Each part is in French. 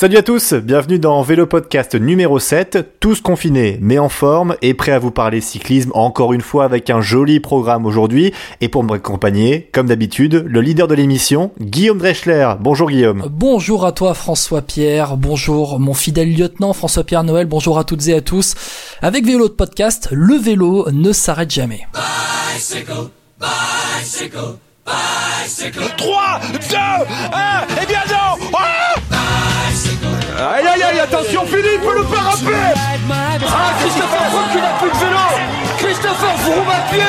Salut à tous, bienvenue dans Vélo Podcast numéro 7, tous confinés mais en forme et prêts à vous parler cyclisme encore une fois avec un joli programme aujourd'hui et pour m'accompagner, comme d'habitude, le leader de l'émission, Guillaume Dreschler. Bonjour Guillaume. Bonjour à toi François Pierre, bonjour mon fidèle lieutenant François Pierre Noël, bonjour à toutes et à tous. Avec Vélo de Podcast, le vélo ne s'arrête jamais. Bicycle, bicycle, bicycle. 3, 2, 1, et bien non Aïe aïe aïe, attention Philippe, le parapet Ah, Christopher Froome qui n'a plus de vélo Christopher Froome à pied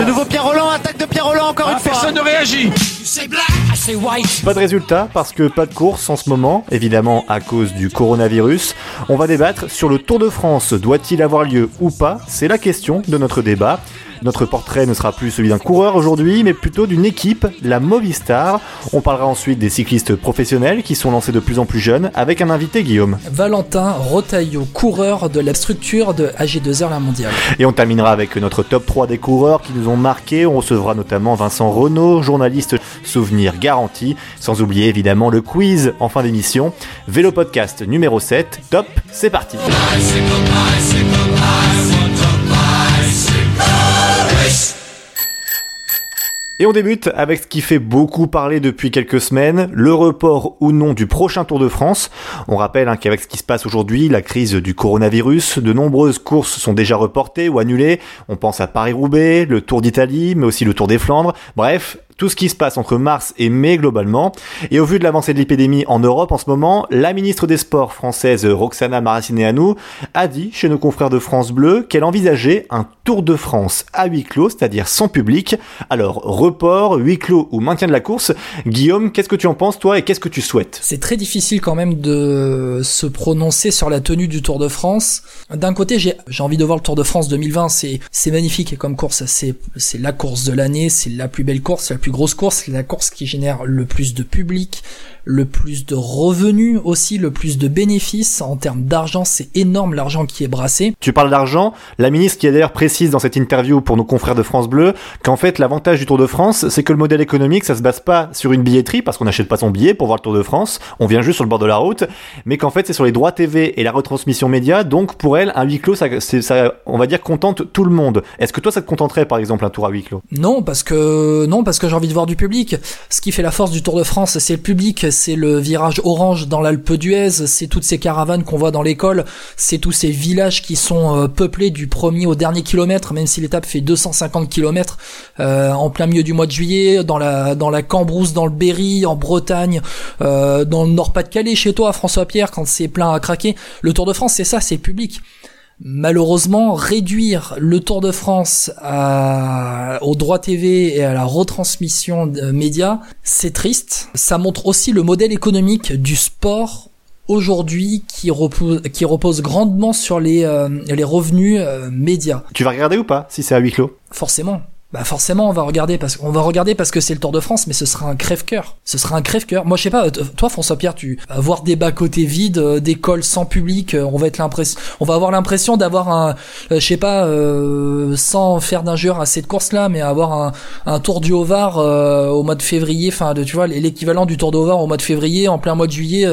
De nouveau Pierre Roland, attaque de Pierre Roland encore ah, une fois. Personne ne réagit. Pas de résultat parce que pas de course en ce moment, évidemment à cause du coronavirus. On va débattre sur le Tour de France. Doit-il avoir lieu ou pas? C'est la question de notre débat. Notre portrait ne sera plus celui d'un coureur aujourd'hui, mais plutôt d'une équipe, la Movistar. On parlera ensuite des cyclistes professionnels qui sont lancés de plus en plus jeunes, avec un invité Guillaume. Valentin Rotaillot, coureur de la structure de AG2R La Mondiale. Et on terminera avec notre top 3 des coureurs qui nous ont marqués. On recevra notamment Vincent Renault, journaliste souvenir garanti, sans oublier évidemment le quiz en fin d'émission. Vélo podcast numéro 7, top, c'est parti. Et on débute avec ce qui fait beaucoup parler depuis quelques semaines, le report ou non du prochain Tour de France. On rappelle hein, qu'avec ce qui se passe aujourd'hui, la crise du coronavirus, de nombreuses courses sont déjà reportées ou annulées. On pense à Paris-Roubaix, le Tour d'Italie, mais aussi le Tour des Flandres. Bref, tout ce qui se passe entre mars et mai globalement. Et au vu de l'avancée de l'épidémie en Europe en ce moment, la ministre des Sports française Roxana Maracineanu a dit chez nos confrères de France Bleu qu'elle envisageait un Tour de France à huis clos, c'est-à-dire sans public. Alors, report, huis clos ou maintien de la course. Guillaume, qu'est-ce que tu en penses toi et qu'est-ce que tu souhaites? C'est très difficile quand même de se prononcer sur la tenue du Tour de France. D'un côté, j'ai envie de voir le Tour de France 2020, c'est magnifique comme course, c'est la course de l'année, c'est la plus belle course, la plus grosse course, c'est la course qui génère le plus de public, le plus de revenus aussi, le plus de bénéfices en termes d'argent. C'est énorme l'argent qui est brassé. Tu parles d'argent. La ministre qui est d'ailleurs précise dans cette interview pour nos confrères de France Bleu qu'en fait l'avantage du Tour de France, c'est que le modèle économique, ça se base pas sur une billetterie parce qu'on n'achète pas son billet pour voir le Tour de France. On vient juste sur le bord de la route, mais qu'en fait c'est sur les droits TV et la retransmission média. Donc pour elle, un huis clos, ça, ça on va dire contente tout le monde. Est-ce que toi ça te contenterait par exemple un tour à huis clos? Non, parce que non, parce que j'ai envie de voir du public. Ce qui fait la force du Tour de France, c'est le public c'est le virage orange dans l'Alpe d'Huez, c'est toutes ces caravanes qu'on voit dans l'école, c'est tous ces villages qui sont euh, peuplés du premier au dernier kilomètre, même si l'étape fait 250 km euh, en plein milieu du mois de juillet, dans la dans la Cambrousse, dans le Berry, en Bretagne, euh, dans le Nord-Pas-de-Calais, chez toi, François Pierre, quand c'est plein à craquer. Le Tour de France, c'est ça, c'est public. Malheureusement, réduire le Tour de France à, au droit TV et à la retransmission de médias, c'est triste. Ça montre aussi le modèle économique du sport aujourd'hui qui repose, qui repose grandement sur les, euh, les revenus euh, médias. Tu vas regarder ou pas si c'est à huis clos? Forcément bah forcément on va regarder parce qu'on va regarder parce que c'est le Tour de France mais ce sera un crève-cœur. Ce sera un crève-cœur. Moi je sais pas euh, toi François Pierre tu voir des bas côtés vides euh, des cols sans public euh, on va être l'impression on va avoir l'impression d'avoir un je sais pas sans faire d'injure à cette course là mais avoir un, un Tour du Haut-Var au mois de février enfin tu vois l'équivalent du Tour du Haut-Var au mois de février en plein mois de juillet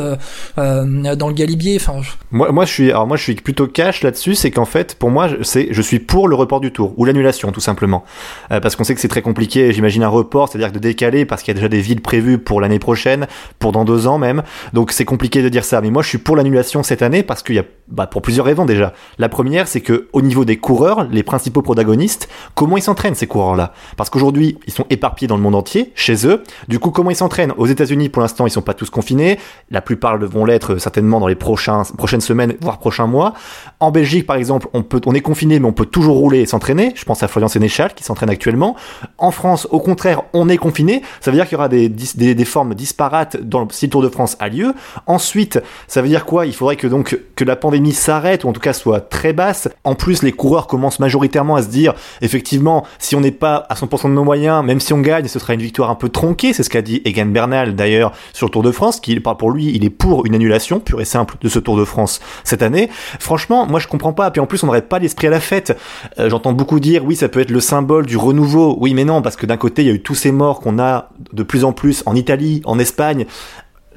dans le Galibier enfin moi moi je suis alors moi je suis plutôt cash là-dessus c'est qu'en fait pour moi c'est je suis pour le report du Tour ou l'annulation tout simplement euh, parce qu'on sait que c'est très compliqué, j'imagine un report, c'est-à-dire de décaler parce qu'il y a déjà des villes prévues pour l'année prochaine, pour dans deux ans même. Donc c'est compliqué de dire ça. Mais moi je suis pour l'annulation cette année parce qu'il y a, bah, pour plusieurs raisons déjà. La première, c'est que au niveau des coureurs, les principaux protagonistes, comment ils s'entraînent ces coureurs-là? Parce qu'aujourd'hui ils sont éparpillés dans le monde entier, chez eux. Du coup, comment ils s'entraînent? Aux États-Unis, pour l'instant, ils sont pas tous confinés. La plupart vont l'être certainement dans les prochaines semaines, voire prochains mois. En Belgique, par exemple, on peut, on est confiné, mais on peut toujours rouler et s'entraîner. Je pense à Florian Sénéchal qui s'entraîne actuellement. En France, au contraire, on est confiné. Ça veut dire qu'il y aura des, formes disparates dans, si le Tour de France a lieu. Ensuite, ça veut dire quoi? Il faudrait que donc que la pandémie s'arrête ou en tout cas soit très basse. En plus, les coureurs commencent majoritairement à se dire, effectivement, si on n'est pas à 100% de nos moyens, même si on gagne, ce sera une victoire un peu tronquée. C'est ce qu'a dit Egan Bernal d'ailleurs sur le Tour de France, qui pour lui, il est pour une annulation pure et simple de ce Tour de France cette année. Franchement, moi je comprends pas. Puis en plus, on n'aurait pas l'esprit à la fête. Euh, j'entends beaucoup dire, oui, ça peut être le symbole du renouveau. Oui, mais non, parce que d'un côté, il y a eu tous ces morts qu'on a de plus en plus en Italie, en Espagne,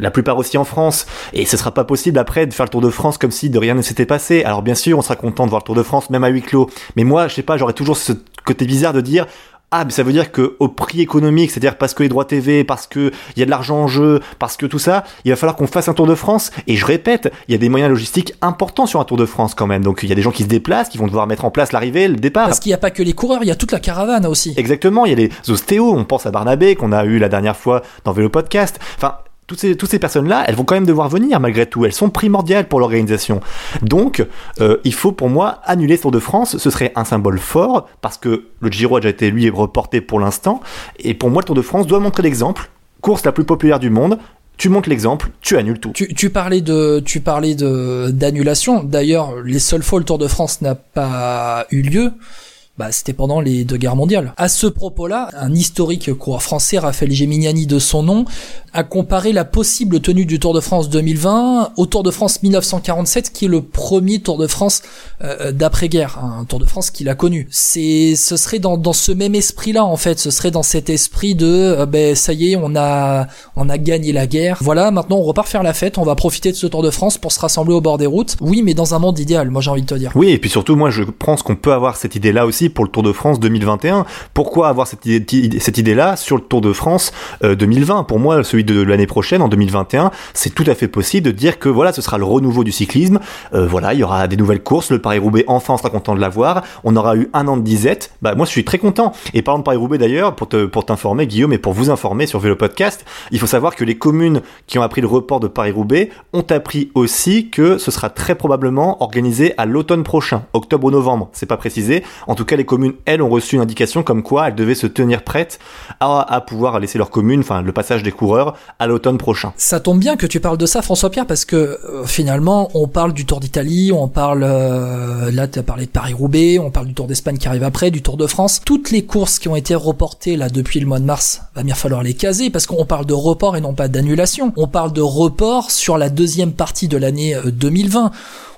la plupart aussi en France, et ce sera pas possible après de faire le Tour de France comme si de rien ne s'était passé. Alors bien sûr, on sera content de voir le Tour de France même à huis clos, mais moi, je sais pas, j'aurais toujours ce côté bizarre de dire ah, mais ça veut dire que au prix économique, c'est-à-dire parce que les droits TV, parce que il y a de l'argent en jeu, parce que tout ça, il va falloir qu'on fasse un Tour de France. Et je répète, il y a des moyens logistiques importants sur un Tour de France quand même. Donc il y a des gens qui se déplacent, qui vont devoir mettre en place l'arrivée, le départ. Parce qu'il n'y a pas que les coureurs, il y a toute la caravane aussi. Exactement, il y a les ostéos, on pense à Barnabé qu'on a eu la dernière fois dans Vélo Podcast. Enfin, toutes ces, personnes-là, elles vont quand même devoir venir malgré tout. Elles sont primordiales pour l'organisation. Donc, euh, il faut pour moi annuler ce Tour de France. Ce serait un symbole fort parce que le Giro a déjà été lui reporté pour l'instant. Et pour moi, le Tour de France doit montrer l'exemple. Course la plus populaire du monde. Tu montres l'exemple, tu annules tout. Tu, parlais de, tu parlais d'annulation. D'ailleurs, les seules fois où le Tour de France n'a pas eu lieu, bah, c'était pendant les deux guerres mondiales. À ce propos-là, un historique coureur français, Raphaël Geminiani de son nom, a comparé la possible tenue du Tour de France 2020 au Tour de France 1947, qui est le premier Tour de France euh, d'après-guerre, un Tour de France qu'il a connu. C'est, ce serait dans, dans ce même esprit-là en fait, ce serait dans cet esprit de, euh, ben ça y est, on a, on a gagné la guerre. Voilà, maintenant on repart faire la fête, on va profiter de ce Tour de France pour se rassembler au bord des routes. Oui, mais dans un monde idéal, moi j'ai envie de te dire. Oui, et puis surtout, moi je pense qu'on peut avoir cette idée-là aussi pour le Tour de France 2021. Pourquoi avoir cette idée, cette idée-là sur le Tour de France euh, 2020 Pour moi, celui de l'année prochaine, en 2021, c'est tout à fait possible de dire que voilà, ce sera le renouveau du cyclisme. Euh, voilà, il y aura des nouvelles courses. Le Paris-Roubaix, enfin, on sera content de l'avoir. On aura eu un an de disette. Bah, moi, je suis très content. Et parlant de Paris-Roubaix d'ailleurs, pour te, pour t'informer, Guillaume, et pour vous informer sur Vélo Podcast, il faut savoir que les communes qui ont appris le report de Paris-Roubaix ont appris aussi que ce sera très probablement organisé à l'automne prochain, octobre ou novembre. C'est pas précisé. En tout cas, les communes, elles, ont reçu une indication comme quoi elles devaient se tenir prêtes à, pouvoir laisser leur commune, enfin, le passage des coureurs à l'automne prochain. Ça tombe bien que tu parles de ça, François-Pierre, parce que euh, finalement, on parle du Tour d'Italie, on parle, euh, là, tu as parlé de Paris-Roubaix, on parle du Tour d'Espagne qui arrive après, du Tour de France. Toutes les courses qui ont été reportées là depuis le mois de mars, va bien falloir les caser, parce qu'on parle de report et non pas d'annulation. On parle de report sur la deuxième partie de l'année euh, 2020.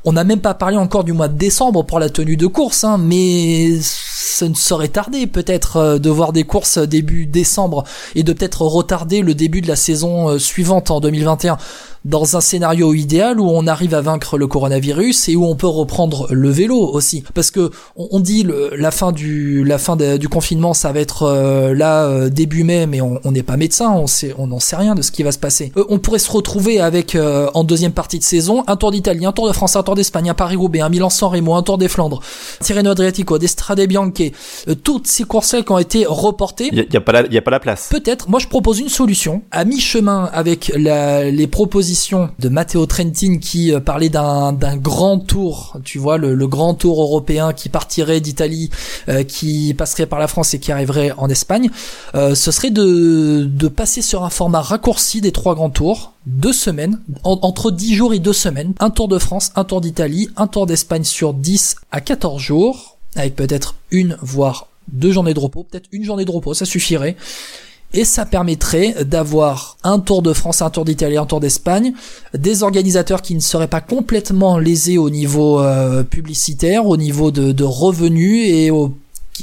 On n'a même pas parlé encore du mois de décembre pour la tenue de course, hein, mais ça ne saurait tarder peut-être euh, de voir des courses début décembre et de peut-être retarder le début de la saison euh, suivante en 2021 dans un scénario idéal où on arrive à vaincre le coronavirus et où on peut reprendre le vélo aussi. Parce que on, dit le, la fin du la fin du confinement ça va être euh, là euh, début mai mais on n'est pas médecin on sait on n'en sait rien de ce qui va se passer. Euh, on pourrait se retrouver avec euh, en deuxième partie de saison un Tour d'Italie un Tour de France un Tour d'Espagne un Paris Roubaix un Milan-San Remo un Tour des Flandres Tirreno Adriatico d'Estrade Bianche euh, toutes ces courses là qui ont été reportées Il n'y a, pas la- y a pas la place. Peut-être, moi je propose une solution, à mi-chemin avec la- les propositions de Matteo Trentin qui euh, parlait d'un d'un grand tour, tu vois, le, le grand tour européen qui partirait d'Italie, euh, qui passerait par la France et qui arriverait en Espagne, euh, ce serait de, de passer sur un format raccourci des trois grands tours, deux semaines, en- entre 10 jours et deux semaines, un tour de France, un tour d'Italie, un tour d'Espagne sur 10 à 14 jours, avec peut-être une, voire deux journées de repos, peut-être une journée de repos, ça suffirait. Et ça permettrait d'avoir un Tour de France, un Tour d'Italie, un Tour d'Espagne, des organisateurs qui ne seraient pas complètement lésés au niveau euh, publicitaire, au niveau de, de revenus et au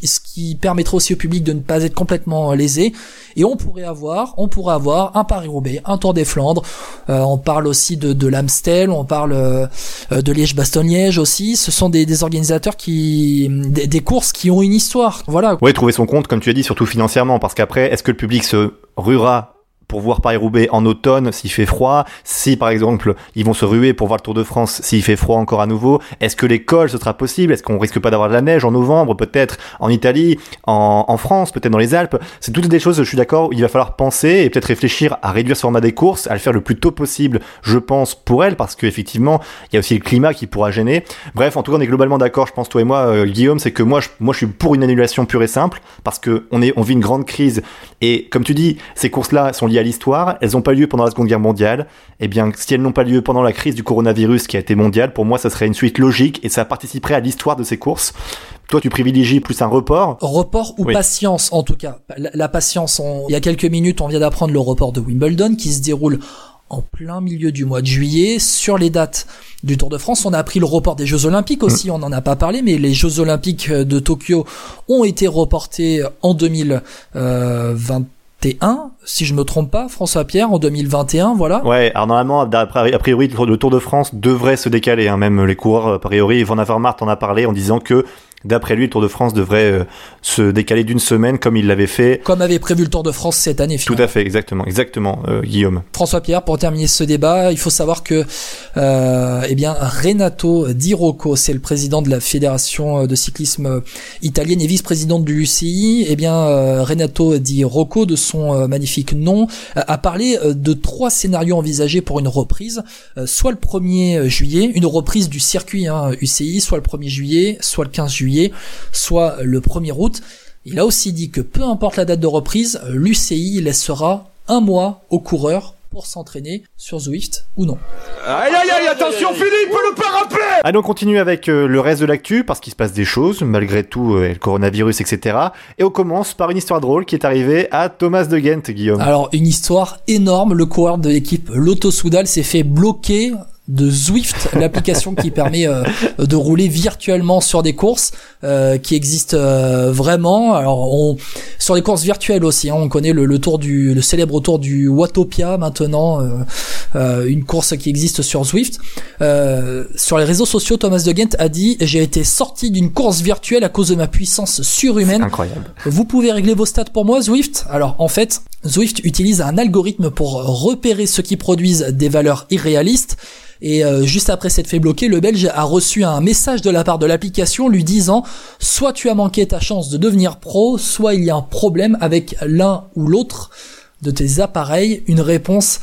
ce qui permettrait aussi au public de ne pas être complètement lésé. Et on pourrait avoir on pourrait avoir un Paris-Roubaix un Tour des Flandres. Euh, on parle aussi de, de l'Amstel on parle euh, de Liège-Bastogne-Liège aussi. Ce sont des, des organisateurs qui des, des courses qui ont une histoire. Voilà. Ouais, trouver son compte, comme tu as dit, surtout financièrement, parce qu'après, est-ce que le public se ruera pour voir Paris-Roubaix en automne s'il fait froid Si par exemple ils vont se ruer pour voir le Tour de France s'il fait froid encore à nouveau Est-ce que l'école ce sera possible? Est-ce qu'on risque pas d'avoir de la neige en novembre peut-être en Italie, en, France, peut-être dans les Alpes? C'est toutes des choses, je suis d'accord, il va falloir penser et peut-être réfléchir à réduire ce format des courses, à le faire le plus tôt possible, je pense, pour elle, parce qu'effectivement il y a aussi le climat qui pourra gêner. Bref, en tout cas on est globalement d'accord, je pense toi et moi, euh, Guillaume, c'est que moi je, moi je suis pour une annulation pure et simple, parce que on est on vit une grande crise. Et comme tu dis, ces courses-là sont liées à l'histoire, elles n'ont pas lieu pendant la Seconde Guerre mondiale. Eh bien, si elles n'ont pas lieu pendant la crise du coronavirus qui a été mondiale, pour moi, ça serait une suite logique et ça participerait à l'histoire de ces courses. Toi, tu privilégies plus un report? report ou Oui. patience en tout cas. La, la patience, on- il y a quelques minutes, on vient d'apprendre le report de Wimbledon qui se déroule en plein milieu du mois de juillet sur les dates du Tour de France. On a appris le report des Jeux Olympiques aussi, mm. on n'en a pas parlé, mais les Jeux Olympiques de Tokyo ont été reportés en 2021, si je me trompe pas, François Pierre, en 2021, voilà. Ouais, alors normalement, a priori, le Tour de France devrait se décaler, hein. même les coureurs, a priori, Van Avermaet en a parlé en disant que D'après lui, le Tour de France devrait euh, se décaler d'une semaine comme il l'avait fait. Comme avait prévu le Tour de France cette année. Finalement. Tout à fait, exactement, exactement, euh, Guillaume. François Pierre, pour terminer ce débat, il faut savoir que, euh, eh bien, Renato Di Rocco, c'est le président de la fédération de cyclisme italienne et vice-président de l'UCI. Eh bien, euh, Renato Di Rocco, de son magnifique nom, a parlé de trois scénarios envisagés pour une reprise. soit le 1er juillet, une reprise du circuit hein, UCI, soit le 1er juillet, soit le 15 juillet soit le 1er août. Il a aussi dit que peu importe la date de reprise, l'UCI laissera un mois aux coureurs pour s'entraîner sur Zwift ou non. Aïe aïe aïe, attention Philippe, le Allez, on continue avec euh, le reste de l'actu parce qu'il se passe des choses, malgré tout, euh, le coronavirus, etc. Et on commence par une histoire drôle qui est arrivée à Thomas de Ghent, Guillaume. Alors, une histoire énorme, le coureur de l'équipe Lotto Soudal s'est fait bloquer de Zwift, l'application qui permet euh, de rouler virtuellement sur des courses, euh, qui existe euh, vraiment. Alors on, sur les courses virtuelles aussi, hein, on connaît le, tour du, le célèbre tour du Watopia maintenant, une course qui existe sur Zwift. sur les réseaux sociaux, Thomas de Ghent a dit j'ai été sorti d'une course virtuelle à cause de ma puissance surhumaine. Incroyable. Vous pouvez régler vos stats pour moi, Zwift? Alors en fait, Zwift utilise un algorithme pour repérer ceux qui produisent des valeurs irréalistes et euh, juste après s'être fait bloquer, le Belge a reçu un message de la part de l'application lui disant soit tu as manqué ta chance de devenir pro, soit il y a un problème avec l'un ou l'autre de tes appareils. Une réponse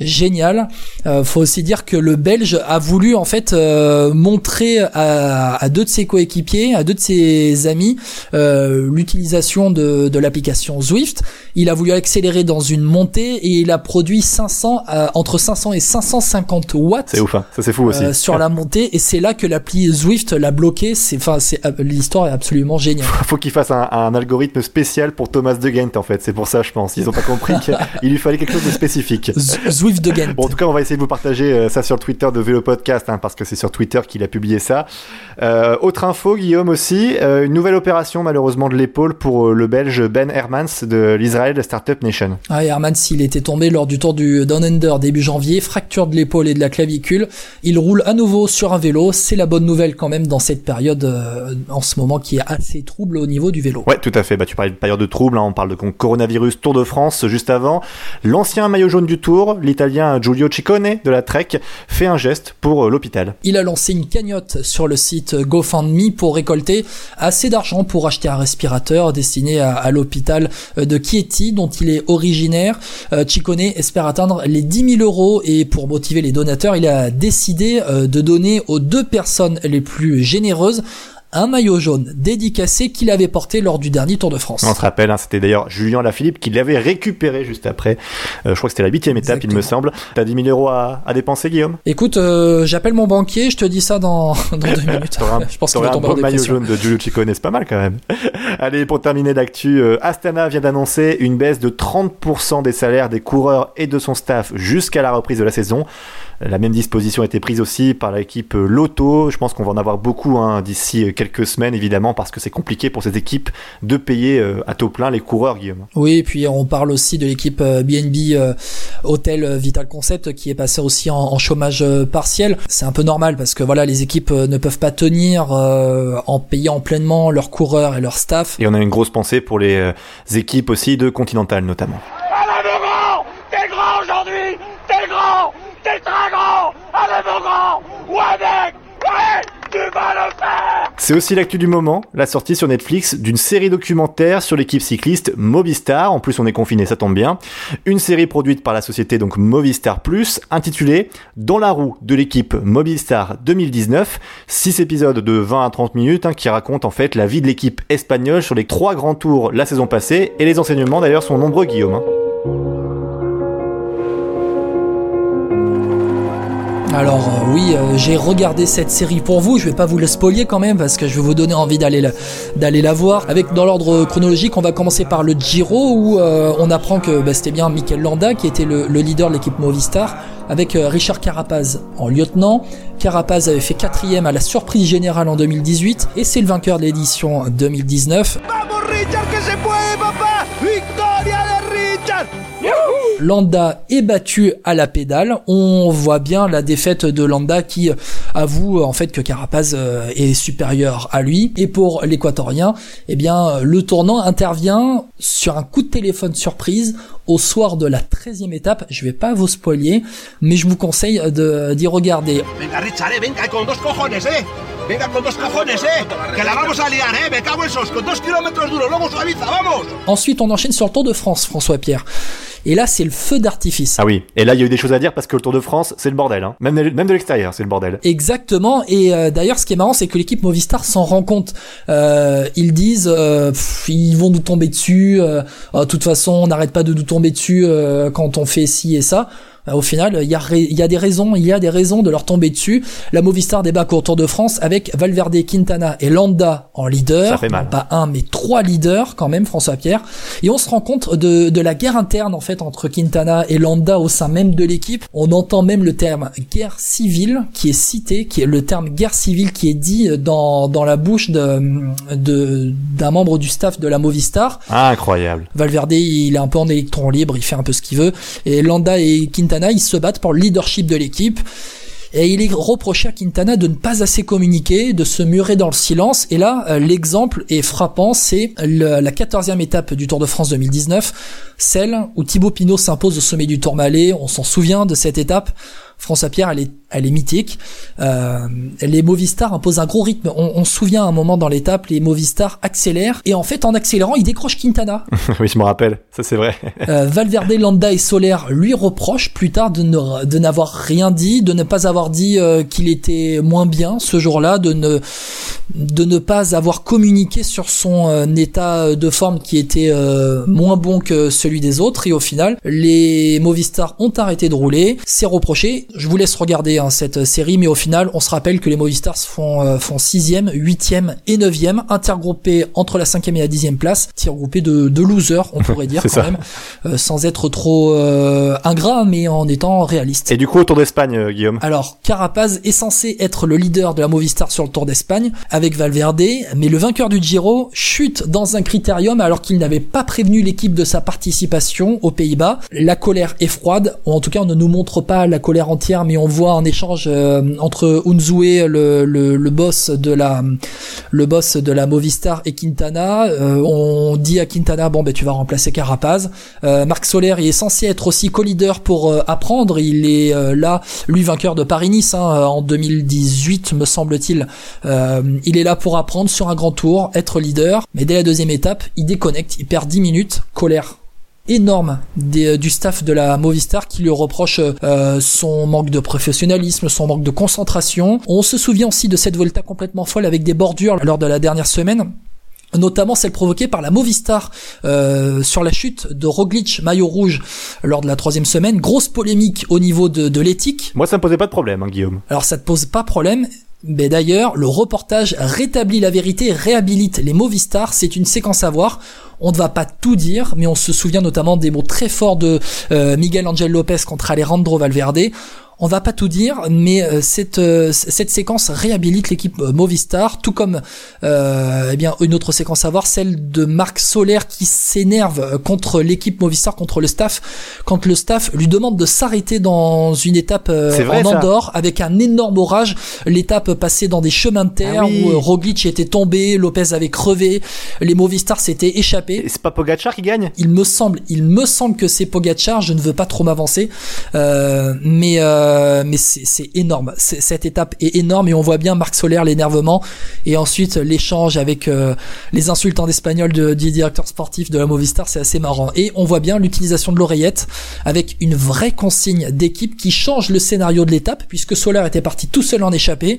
génial. Euh, faut aussi dire que le Belge a voulu en fait euh, montrer à, à, deux de ses coéquipiers, à deux de ses amis, euh, l'utilisation de, de l'application Zwift. Il a voulu accélérer dans une montée et il a produit 500 euh, entre 500 et 550 watts. C'est ouf, hein. ça c'est fou aussi. Euh, sur la montée et c'est là que l'appli Zwift l'a bloqué. C'est enfin c'est l'histoire est absolument géniale. Faut qu'il fasse un, un, algorithme spécial pour Thomas de Ghent en fait. C'est pour ça je pense. Ils ont pas compris qu'il lui fallait quelque chose de spécifique. de Bon, en tout cas, on va essayer de vous partager euh, ça sur le Twitter de Vélo Podcast, hein, parce que c'est sur Twitter qu'il a publié ça. Euh, autre info, Guillaume aussi, euh, une nouvelle opération malheureusement de l'épaule pour le Belge Ben Hermans de l'Israël Startup Nation. Ah, Hermans, il était tombé lors du tour du Down Under début janvier, fracture de l'épaule et de la clavicule. Il roule à nouveau sur un vélo. C'est la bonne nouvelle quand même dans cette période en ce moment qui est assez trouble au niveau du vélo. Ouais, tout à fait. Bah, tu parlais de période de trouble. Hein. On parle de coronavirus, Tour de France juste avant. L'ancien maillot jaune du Tour, l'Italien Giulio Ciccone de la Trek fait un geste pour euh, l'hôpital. Il a lancé une cagnotte sur le site GoFundMe pour récolter assez d'argent pour acheter un respirateur destiné à, l'hôpital euh, de Chieti dont il est originaire. Euh, Ciccone espère atteindre les 10 000 euros et pour motiver les donateurs, il a décidé de donner aux deux personnes les plus généreuses un maillot jaune dédicacé qu'il avait porté lors du dernier Tour de France. On se rappelle, hein, c'était d'ailleurs Julien Lafilippe qui l'avait récupéré juste après. Euh, je crois que c'était la huitième étape, il me semble. T'as 10 000 euros à, dépenser, Guillaume? Écoute, euh, j'appelle mon banquier, je te dis ça dans, dans deux minutes. je pense qu'il va tomber un maillot jaune de Giulio Ciccone, c'est pas mal quand même. Allez, pour terminer l'actu, euh, Astana vient d'annoncer une baisse de 30% des salaires des coureurs et de son staff jusqu'à la reprise de la saison. La même disposition a été prise aussi par l'équipe Lotto. Je pense qu'on va en avoir beaucoup hein, d'ici quelques semaines, évidemment, parce que c'est compliqué pour cette équipe de payer euh, à taux plein les coureurs, Guillaume. Oui, et puis on parle aussi de l'équipe BNB euh, Hotel euh, Vital Concept qui est passée aussi en, chômage partiel. C'est un peu normal parce que voilà, les équipes ne peuvent pas tenir en payant pleinement leurs coureurs et leurs staff. Et on a une grosse pensée pour les équipes aussi de Continental notamment. T'es grand aujourd'hui T'es grand C'est aussi l'actu du moment, la sortie sur Netflix d'une série documentaire sur l'équipe cycliste Movistar. En plus, on est confiné, ça tombe bien. Une série produite par la société donc Movistar Plus, intitulée Dans la roue de l'équipe Movistar 2019. Six épisodes de 20 à 30 minutes hein, qui racontent en fait la vie de l'équipe espagnole sur les trois grands tours la saison passée. Et les enseignements d'ailleurs sont nombreux, Guillaume. Hein. Alors euh, oui, euh, j'ai regardé cette série pour vous. Je vais pas vous le spoiler quand même parce que je vais vous donner envie d'aller la, d'aller la voir. Avec dans l'ordre chronologique, on va commencer par le Giro où euh, on apprend que bah, c'était bien Mikel Landa qui était le, le leader de l'équipe Movistar avec Richard Carapaz en lieutenant. Carapaz avait fait quatrième à la surprise générale en 2018 et c'est le vainqueur de l'édition 2019. Vamos Richard que se puede papa Victoria de Richard Landa est battu à la pédale. On voit bien la défaite de Landa qui avoue en fait que Carapaz euh, est supérieur à lui. Et pour l'équatorien, eh bien le tournant intervient sur un coup de téléphone surprise au soir de la 13e étape. Je vais pas vous spoiler, mais je vous conseille de- d'y regarder. Venga Richard, eh, venga con dos cojones, eh Venga con dos cojones, eh Que la vamos a liar, eh Me cago en sos, con dos kilómetros duros, luego suaviza, vamos Ensuite, on enchaîne sur le Tour de France, François Pierre. Et là, c'est le feu d'artifice. Ah oui, et là il y a eu des choses à dire parce que le Tour de France, c'est le bordel. Hein. Même, de- même de l'extérieur, c'est le bordel. Exactement. Et euh, d'ailleurs, ce qui est marrant, c'est que l'équipe Movistar s'en rend compte. Euh, ils disent, euh, pff, ils vont nous tomber dessus. euh, de toute façon, on n'arrête pas de nous tomber dessus quand on fait ci et ça. Euh, Au final, il y, a il y a des raisons, il y a des raisons de leur tomber dessus. La Movistar débarque au Tour de France avec Valverde, Quintana et Landa en leader. Ça fait mal. Pas un, mais trois leaders quand même, François Pierre. Et on se rend compte de, de la guerre interne en fait entre Quintana et Landa au sein même de l'équipe. On entend même le terme guerre civile qui est cité, qui est le terme guerre civile qui est dit dans, dans la bouche de de- d'un membre du staff de la Movistar. Ah, incroyable. Valverde, il est un peu en électron libre, il fait un peu ce qu'il veut. Et Landa et Quintana, ils se battent pour le leadership de l'équipe. Et il est reproché à Quintana de ne pas assez communiquer, de se murer dans le silence. Et là, euh, l'exemple est frappant, c'est la 14e étape du Tour de France 2019, celle où Thibaut Pinot s'impose au sommet du Tourmalet. On s'en souvient de cette étape. François Pierre, elle est, elle est mythique. Euh, les Movistar imposent un gros rythme. On, on se souvient à un moment dans l'étape, les Movistar accélèrent. Et en fait, en accélérant, ils décrochent Quintana. oui, je me rappelle, ça c'est vrai. Euh, Valverde, Landa et Soler lui reprochent plus tard de ne- de n'avoir rien dit, de ne pas avoir dit euh, qu'il était moins bien ce jour-là, de ne de ne pas avoir communiqué sur son euh, état de forme qui était euh, moins bon que celui des autres. Et au final, les Movistar ont arrêté de rouler. C'est reproché. Je vous laisse regarder hein, cette série, mais au final, on se rappelle que les Movistar font euh, font sixième, huitième et neuvième, intergroupés entre la cinquième et la dixième place, regroupés de, de losers, on pourrait dire quand ça. même, euh, sans être trop euh, ingrat, mais en étant réaliste. Et du coup, au Tour d'Espagne, euh, Guillaume? Alors, Carapaz est censé être le leader de la Movistar sur le Tour d'Espagne avec Valverde, mais le vainqueur du Giro chute dans un critérium alors qu'il n'avait pas prévenu l'équipe de sa participation aux Pays-Bas. La colère est froide, ou en tout cas on ne nous montre pas la colère entière, mais on voit un échange euh, entre Unzue, le, boss de la Movistar et Quintana. Euh, on dit à Quintana bon ben tu vas remplacer Carapaz. Euh, Marc Soler il est censé être aussi co-leader pour apprendre. Il est là, lui vainqueur de Paris-Nice hein, en 2018 me semble-t-il. Il est là pour apprendre sur un grand tour, être leader. Mais dès la deuxième étape, il déconnecte, il perd 10 minutes. Colère énorme des- du staff de la Movistar qui lui reproche euh, son manque de professionnalisme, son manque de concentration. On se souvient aussi de cette Volta complètement folle avec des bordures lors de la dernière semaine notamment celle provoquée par la Movistar euh, sur la chute de Roglic maillot rouge lors de la troisième semaine. Grosse polémique au niveau de, de l'éthique. Moi, ça me posait pas de problème, hein, Guillaume. Alors ça te pose pas problème. Mais d'ailleurs, le reportage rétablit la vérité, réhabilite les Movistar. C'est une séquence à voir. On ne va pas tout dire, mais on se souvient notamment des mots très forts de euh, Miguel Angel Lopez contre Alejandro Valverde. On va pas tout dire, mais euh, cette euh, cette séquence réhabilite l'équipe euh, Movistar, tout comme euh, eh bien une autre séquence à voir, celle de Marc Soler qui s'énerve contre l'équipe Movistar, contre le staff, quand le staff lui demande de s'arrêter dans une étape euh, vrai, en ça. Andorre avec un énorme orage. L'étape passait dans des chemins de terre Ah oui. où Roglic était tombé, Lopez avait crevé, les Movistar s'étaient échappés. Et c'est pas Pogacar qui gagne? Il me semble, il me semble que c'est Pogacar. Je ne veux pas trop m'avancer, euh, mais euh, mais c'est énorme. Cette étape est énorme et on voit bien Marc Soler l'énervement et ensuite l'échange avec euh, les insultes en espagnol de, du directeur sportif de la Movistar. C'est assez marrant et on voit bien l'utilisation de l'oreillette avec une vraie consigne d'équipe qui change le scénario de l'étape puisque Soler était parti tout seul en échappée.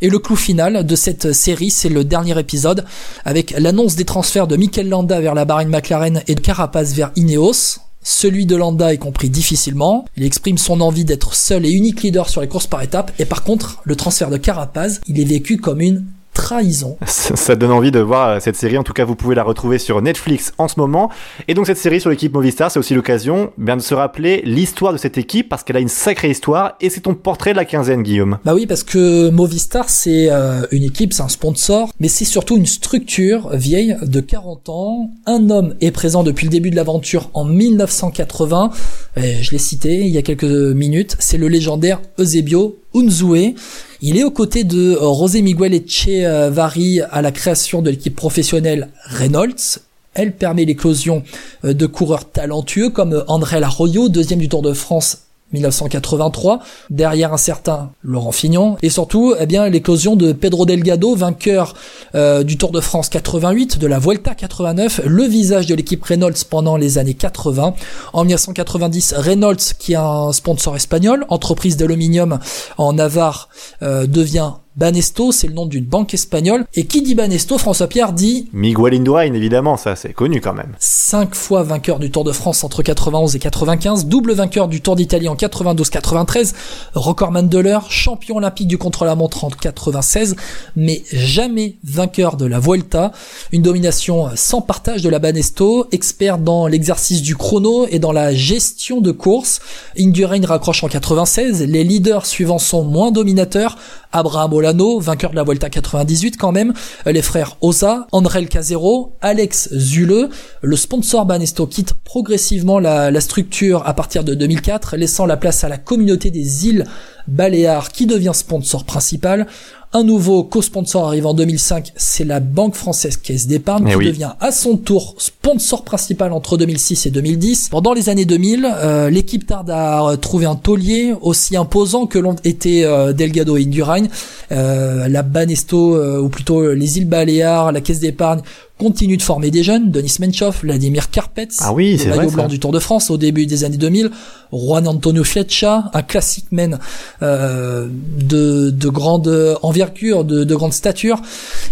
Et le clou final de cette série, c'est le dernier épisode, avec l'annonce des transferts de Mikel Landa vers la Bahrain McLaren et de Carapaz vers Ineos. Celui de Landa est compris difficilement. Il exprime son envie d'être seul et unique leader sur les courses par étapes. Et par contre, le transfert de Carapaz, il est vécu comme une trahison. Ça donne envie de voir euh, cette série. En tout cas, vous pouvez la retrouver sur Netflix en ce moment. Et donc, cette série sur l'équipe Movistar, c'est aussi l'occasion bien de se rappeler l'histoire de cette équipe parce qu'elle a une sacrée histoire et c'est ton portrait de la quinzaine, Guillaume. Bah oui, parce que Movistar, c'est euh, une équipe, c'est un sponsor, mais c'est surtout une structure vieille de 40 ans. Un homme est présent depuis le début de l'aventure en 1980. Et je l'ai cité il y a quelques minutes. C'est le légendaire Eusebio Unzue. Il est aux côtés de euh, José Miguel Echevarri à la création de l'équipe professionnelle Reynolds. Elle permet l'éclosion euh, de coureurs talentueux comme André Arroyo, deuxième du Tour de France 1983, derrière un certain Laurent Fignon, et surtout, eh bien, l'éclosion de Pedro Delgado, vainqueur euh, du Tour de France 88, de la Vuelta 89, le visage de l'équipe Reynolds pendant les années 80. En 1990, Reynolds, qui est un sponsor espagnol, entreprise d'aluminium en Navarre, euh, devient Banesto, c'est le nom d'une banque espagnole. Et qui dit Banesto, François Pierre dit Miguel Indurain, évidemment, ça c'est connu quand même. Cinq fois vainqueur du Tour de France entre 91 et 95, double vainqueur du Tour d'Italie en 92-93, recordman de l'heure, champion olympique du contre-la-montre en 96, mais jamais vainqueur de la Vuelta. Une domination sans partage de la Banesto, expert dans l'exercice du chrono et dans la gestion de course. Indurain raccroche en 96, les leaders suivants sont moins dominateurs, Abraham Vainqueur de la Volta 98 quand même, les frères Oza, Andrel Casero, Alex Zule, le sponsor Banesto quitte progressivement la, la structure à partir de 2004, laissant la place à la communauté des îles Baléares qui devient sponsor principal. Un nouveau co-sponsor arrive en 2005, c'est la banque française Caisse d'épargne Eh qui oui. devient à son tour sponsor principal entre 2006 et 2010. Pendant les années 2000, euh, l'équipe tarde à trouver un taulier aussi imposant que l'ont été euh, Delgado et Indurain. Euh, la Banesto, ou plutôt les îles Baléares, la Caisse d'épargne continue de former des jeunes, Denis Menchoff, Vladimir Karpets, Ah oui, le c'est maillot vrai, ça. blanc du Tour de France au début des années 2000, Juan Antonio Fletcha, un classique man euh, de, de grande envergure, de, de grande stature,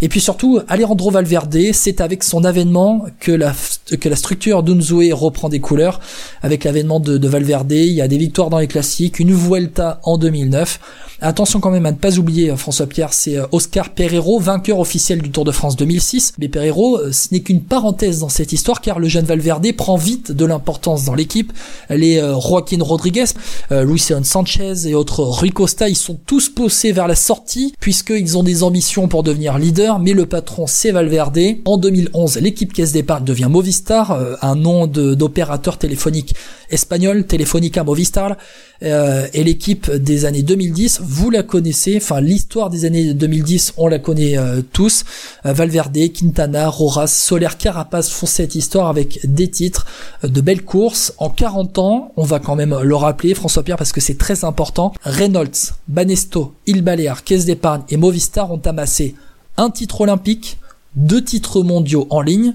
et puis surtout Alejandro Valverde, c'est avec son avènement que la, que la structure d'Unzue reprend des couleurs, avec l'avènement de, de Valverde, il y a des victoires dans les classiques, une Vuelta en 2009, Attention quand même à ne pas oublier euh, François Pierre, c'est euh, Oscar Pereiro, vainqueur officiel du Tour de France 2006. Mais Pereiro, euh, ce n'est qu'une parenthèse dans cette histoire car le jeune Valverde prend vite de l'importance dans l'équipe. Les euh, Rodriguez, euh, Sanchez et autres Rui Costa, ils sont tous poussés vers la sortie puisqu'ils ont des ambitions pour devenir leader. Mais le patron c'est Valverde. En 2011, l'équipe Caisse d'épargne devient Movistar, euh, un nom d'opérateur téléphonique espagnol, Telefonica Movistar. Euh, et l'équipe des années 2010, vous la connaissez, enfin l'histoire des années 2010, on la connaît euh, tous. Euh, Valverde, Quintana, Roras, Soler, Carapaz font cette histoire avec des titres, de belles courses. En 40 ans, on va quand même le rappeler, François Pierre, parce que c'est très important. Reynolds, Banesto, Il Balear, Caisse d'épargne et Movistar ont amassé un titre olympique, deux titres mondiaux en ligne,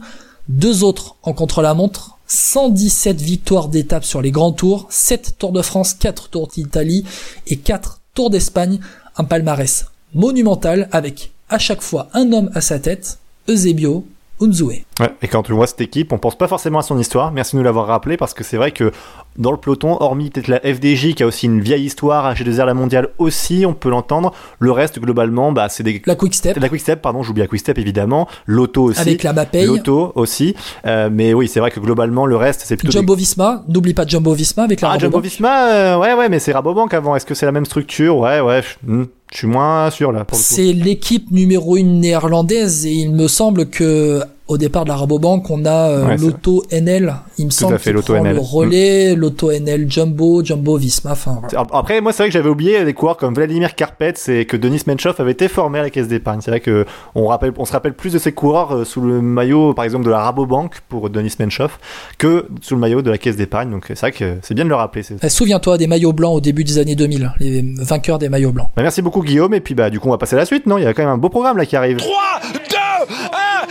deux autres en contre-la-montre, 117 victoires d'étape sur les grands tours, 7 Tours de France, 4 Tours d'Italie et 4 Tours d'Espagne, un palmarès monumental avec à chaque fois un homme à sa tête, Eusebio Unzue. Ouais, et quand on voit cette équipe, on pense pas forcément à son histoire. Merci de nous l'avoir rappelé parce que c'est vrai que dans le peloton, hormis peut-être la FDJ qui a aussi une vieille histoire, H2R la mondiale aussi, on peut l'entendre. Le reste, globalement, bah, c'est des. La Quick Step La Quick Step, pardon, j'oublie la Quick Step évidemment. L'auto aussi. avec la Mapei, L'auto aussi. Euh, mais oui, c'est vrai que globalement, le reste, c'est plutôt. Jumbo Visma, n'oublie pas Jumbo Visma avec la Ah, Jumbo Rabobank. Visma, euh, ouais, ouais, mais c'est Rabobank avant. Est-ce que c'est la même structure? Ouais, ouais. hmm, Je suis moins sûr là. C'est l'équipe numéro une néerlandaise et il me semble que au départ de la Rabobank, on a euh, Ouais, l'auto NL. Il me semble à fait, prend NL. le relais, l'auto NL Jumbo, Jumbo Visma. Enfin, voilà. Après, moi, c'est vrai que j'avais oublié des coureurs comme Vladimir Karpets et que Denis Menchoff avait été formé à la caisse d'épargne. C'est vrai que on, rappelle, on se rappelle plus de ces coureurs euh, sous le maillot, par exemple, de la Rabobank pour Denis Menchoff que sous le maillot de la caisse d'épargne. Donc, c'est vrai que c'est bien de le rappeler. Eh, Souviens-toi des maillots blancs au début des années 2000, les vainqueurs des maillots blancs. Bah, merci beaucoup, Guillaume. Et puis, bah, du coup, on va passer à la suite, non? Il y a quand même un beau programme là qui arrive. 3, 2,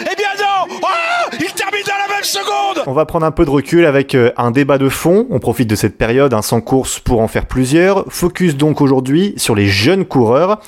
1, et bien non Ah Il termine dans la même seconde On va prendre un peu de recul avec euh, un débat de fond. On profite de cette période, sans course pour en faire plusieurs. Focus donc aujourd'hui sur les jeunes coureurs.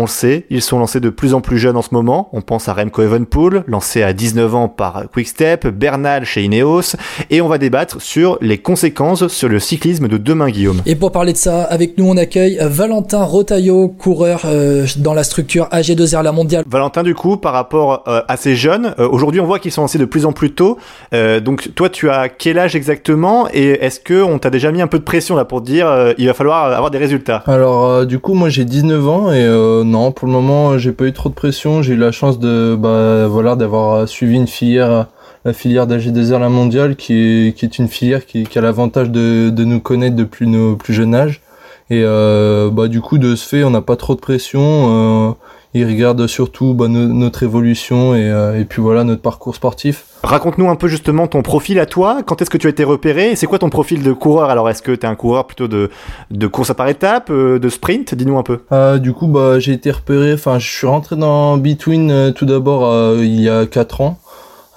On le sait, ils sont lancés de plus en plus jeunes en ce moment. On pense à Remco Evenpool, lancé à 19 ans par Quickstep, Bernal chez Ineos, et on va débattre sur les conséquences sur le cyclisme de demain, Guillaume. Et pour parler de ça, avec nous, on accueille Valentin Rotaillot, coureur euh, dans la structure AG2R La Mondiale. Valentin, du coup, par rapport euh, à ces jeunes, euh, aujourd'hui, on voit qu'ils sont lancés de plus en plus tôt. donc, toi, tu as quel âge exactement? Et est-ce que on t'a déjà mis un peu de pression là pour dire il va falloir avoir des résultats? Alors, du coup, moi, j'ai 19 ans et non, pour le moment, j'ai pas eu trop de pression. J'ai eu la chance de, bah, voilà, d'avoir suivi une filière la filière d'AG2R La Mondiale, qui est, qui est une filière qui, a l'avantage de, de, nous connaître depuis nos plus jeunes âges. Et euh, bah, du coup, de ce fait, on n'a pas trop de pression. Euh, ils regardent surtout bah, notre évolution et, euh, et, puis voilà notre parcours sportif. Raconte-nous un peu justement ton profil à toi. Quand est-ce que tu as été repéré C'est quoi ton profil de coureur? Alors, est-ce que tu es un coureur plutôt de, de course à par étapes, euh, de sprint? Dis-nous un peu. Euh, du coup, bah, j'ai été repéré. Enfin, je suis rentré dans Between euh, tout d'abord il y a 4 ans.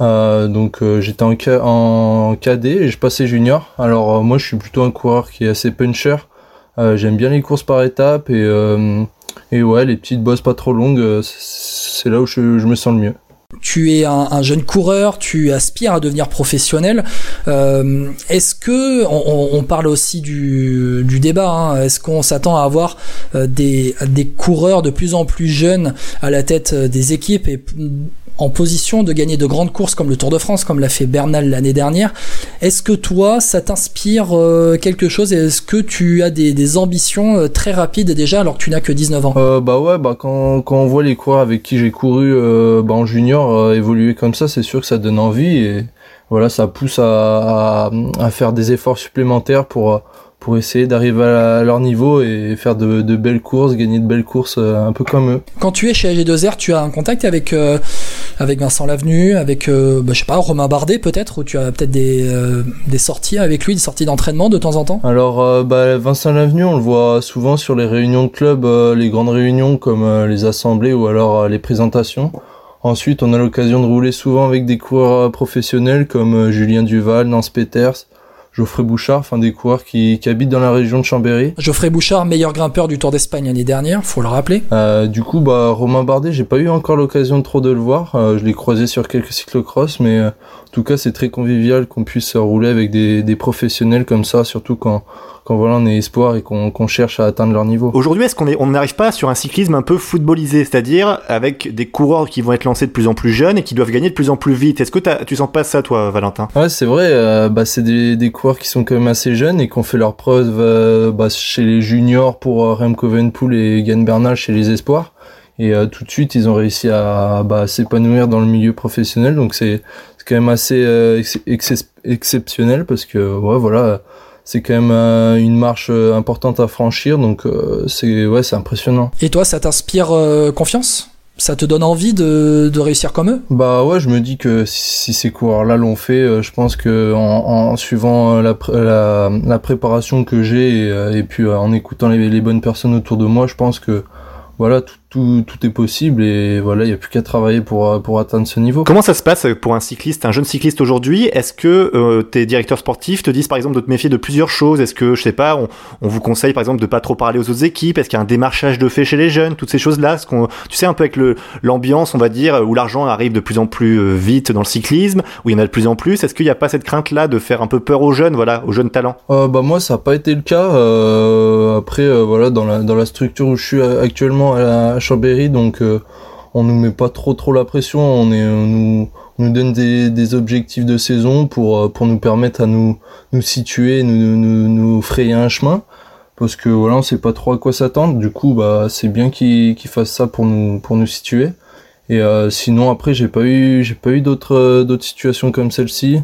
Euh, donc euh, j'étais en, en cadet et je passais junior. Alors euh, moi je suis plutôt un coureur qui est assez puncher. J'aime bien les courses par étapes et, et ouais les petites bosses pas trop longues, c'est là où je, me sens le mieux tu es un, jeune coureur, tu aspires à devenir professionnel. Euh, est-ce que on, parle aussi du, débat hein, Est-ce qu'on s'attend à avoir des, des coureurs de plus en plus jeunes à la tête des équipes en position de gagner de grandes courses comme le Tour de France, comme l'a fait Bernal l'année dernière. Est-ce que toi, ça t'inspire euh, quelque chose Est-ce que tu as des, ambitions euh, très rapides déjà alors que tu n'as que 19 ans? Euh, Bah ouais, bah quand, quand on voit les coureurs avec qui j'ai couru bah en junior évoluer comme ça, c'est sûr que ça donne envie et voilà, ça pousse à, à faire des efforts supplémentaires pour pour essayer d'arriver à leur niveau et faire de, belles courses, gagner de belles courses euh, un peu comme eux. Quand tu es chez AG2R, tu as un contact avec euh, avec Vincent Lavenu, avec euh, bah, je sais pas Romain Bardet peut-être, ou tu as peut-être des, des sorties avec lui, des sorties d'entraînement de temps en temps? Alors bah, Vincent Lavenu, on le voit souvent sur les réunions de club, les grandes réunions comme les assemblées ou alors les présentations. Ensuite, on a l'occasion de rouler souvent avec des coureurs professionnels comme Julien Duval, Nance Peters. Geoffrey Bouchard, enfin des coureurs qui, qui, habitent dans la région de Chambéry. Geoffrey Bouchard, meilleur grimpeur du Tour d'Espagne l'année dernière, faut le rappeler. Euh, du coup, bah Romain Bardet, j'ai pas eu encore l'occasion de trop de le voir. Euh, je l'ai croisé sur quelques cyclocross, mais euh, en tout cas, c'est très convivial qu'on puisse rouler avec des, des professionnels comme ça, surtout quand quand voilà on est espoir et qu'on cherche à atteindre leur niveau. Aujourd'hui, est-ce qu'on est, on n'arrive pas sur un cyclisme un peu footballisé, c'est-à-dire avec des coureurs qui vont être lancés de plus en plus jeunes et qui doivent gagner de plus en plus vite? Est-ce que tu sens pas ça, toi, Valentin? Ouais, c'est vrai. Euh, bah, c'est des, des coureurs qui sont quand même assez jeunes et qui ont fait leurs preuves euh, bah, chez les juniors pour euh, Remco et Gann Bernal chez les espoirs. Et tout de suite, ils ont réussi à bah, s'épanouir dans le milieu professionnel. Donc c'est quand même assez exceptionnel parce que ouais, voilà c'est quand même euh, une marche euh, importante à franchir, donc euh, c'est ouais, c'est impressionnant. Et toi, ça t'inspire confiance? Ça te donne envie de, de, réussir comme eux? Bah ouais, je me dis que si ces coureurs-là l'ont fait, je pense que en, en suivant la, la, la, préparation que j'ai et, et, puis en écoutant les, les, bonnes personnes autour de moi, je pense que voilà, tout, tout, tout, est possible et voilà, il n'y a plus qu'à travailler pour, pour atteindre ce niveau. Comment ça se passe pour un cycliste, un jeune cycliste aujourd'hui? Est-ce que euh, tes directeurs sportifs te disent par exemple de te méfier de plusieurs choses? Est-ce que, je sais pas, on, on, vous conseille par exemple de pas trop parler aux autres équipes? Est-ce qu'il y a un démarchage de fait chez les jeunes? Toutes ces choses-là, ce qu'on, tu sais, un peu avec le, l'ambiance, on va dire, où l'argent arrive de plus en plus euh, vite dans le cyclisme, où il y en a de plus en plus. Est-ce qu'il n'y a pas cette crainte-là de faire un peu peur aux jeunes, voilà, aux jeunes talents? Euh, Bah moi, ça n'a pas été le cas. Euh, après, euh, voilà, dans la, dans la structure où je suis actuellement à, à Chambéry, donc euh, on nous met pas trop trop la pression, on, est, nous, nous donne des, des, objectifs de saison pour, euh, pour nous permettre à nous, nous situer, nous, nous, nous frayer un chemin. Parce que voilà, on sait pas trop à quoi s'attendre. Du coup, bah, c'est bien qu'ils qu fassent ça pour nous, pour nous situer. Et euh, sinon, après, j'ai pas eu, j'ai pas eu d'autres, d'autres situations comme celle-ci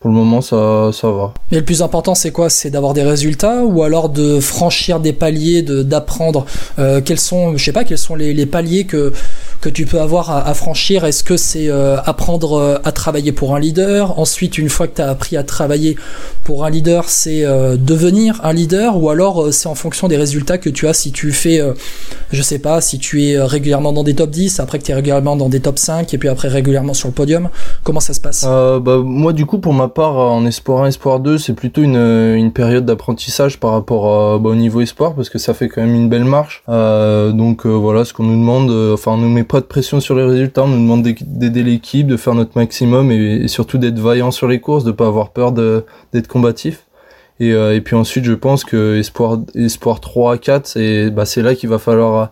pour le moment, ça, ça va. Mais le plus important, c'est quoi? C'est d'avoir des résultats ou alors de franchir des paliers, de d'apprendre euh, quels sont, je sais pas, quels sont les, les paliers que que tu peux avoir à, franchir? Est-ce que c'est euh, apprendre euh, à travailler pour un leader? Ensuite, une fois que tu as appris à travailler pour un leader, c'est euh, devenir un leader Ou alors c'est en fonction des résultats que tu as si tu fais, je sais pas, si tu es régulièrement dans des top 10, après que tu es régulièrement dans des top 5 et puis après régulièrement sur le podium? Comment ça se passe? Bah, Moi, du coup, pour ma part, en Espoir 1, Espoir 2, c'est plutôt une, une période d'apprentissage par rapport bah, au niveau Espoir, parce que ça fait quand même une belle marche. Euh, donc voilà, ce qu'on nous demande, enfin on nous met pas de pression sur les résultats, on nous demande d'aider l'équipe, de faire notre maximum et, surtout d'être vaillant sur les courses, de pas avoir peur d'être combatif. Et, puis ensuite, je pense que Espoir, Espoir 3, 4, c'est là qu'il va falloir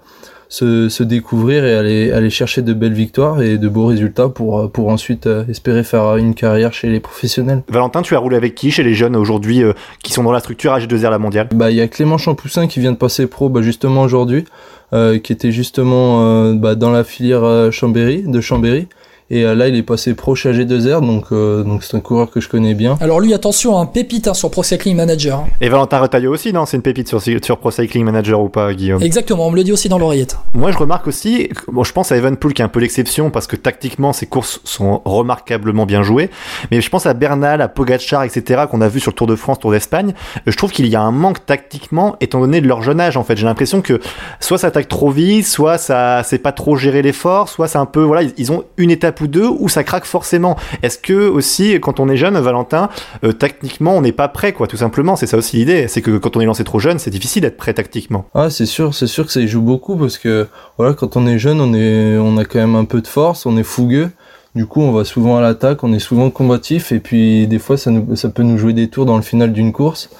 se, se, découvrir et aller, aller chercher de belles victoires et de beaux résultats pour, pour ensuite euh, espérer faire une carrière chez les professionnels. Valentin, tu as roulé avec qui chez les jeunes aujourd'hui euh, qui sont dans la structure AG2R la mondiale? Bah il y a Clément Champoussin qui vient de passer pro bah, justement aujourd'hui, euh, qui était justement euh, bah, dans la filière Chambéry, de Chambéry. Et euh, là, il est passé pro chez AG2R, donc euh, donc c'est un coureur que je connais bien. Alors lui, attention, un pépite hein, sur Pro Cycling Manager. Hein. Et Valentin Retailleau aussi, non? C'est une pépite sur, sur Pro Cycling Manager ou pas, Guillaume? Exactement, on me le dit aussi dans l'oreillette. Moi, je remarque aussi, bon, je pense à Evenpool qui est un peu l'exception parce que tactiquement, ses courses sont remarquablement bien jouées. Mais je pense à Bernal, à Pogacar, etc., qu'on a vu sur le Tour de France, Tour d'Espagne. Je trouve qu'il y a un manque tactiquement, étant donné de leur jeune âge, en fait. J'ai l'impression que soit ça attaque trop vite, soit ça c'est pas trop gérer l'effort, soit c'est un peu, voilà, ils ont une étape ou deux où ça forcément. Est-ce que aussi, quand on est jeune, Valentin, euh, tactiquement, on n'est pas prêt, quoi, tout simplement. C'est ça aussi l'idée. C'est que quand on est lancé trop jeune, c'est difficile d'être prêt tactiquement. Ah, c'est sûr, c'est sûr que ça y joue beaucoup parce que voilà, quand on est jeune, on est, on a quand même un peu de force, on est fougueux. Du coup, on va souvent à l'attaque, on est souvent combatif, et puis des fois, ça, peut nous jouer des tours dans le final d'une course.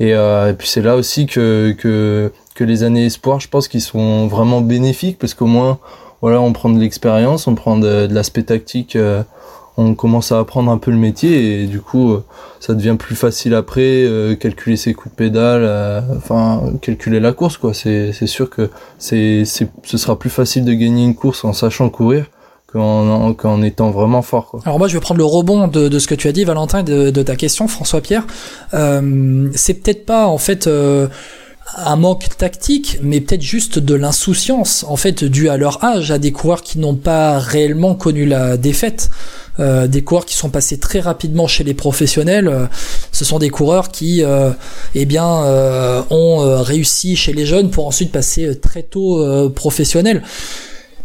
Et, euh, et puis c'est là aussi que, que, que les années espoir, je pense qu'ils sont vraiment bénéfiques parce qu'au moins voilà, on prend de l'expérience, on prend de, l'aspect tactique, euh, on commence à apprendre un peu le métier et du coup, euh, ça devient plus facile après, euh, calculer ses coups de pédale, enfin, calculer la course, quoi. C'est, sûr que c'est, ce sera plus facile de gagner une course en sachant courir qu'en, qu'en étant vraiment fort. Quoi. Alors moi je vais prendre le rebond de, de ce que tu as dit Valentin de, de ta question François Pierre. c'est peut-être pas en fait un manque tactique, mais peut-être juste de l'insouciance, en fait, dû à leur âge, à des coureurs qui n'ont pas réellement connu la défaite. Euh, des coureurs qui sont passés très rapidement chez les professionnels. Euh, ce sont des coureurs qui, euh, eh bien, ont réussi chez les jeunes pour ensuite passer très tôt professionnels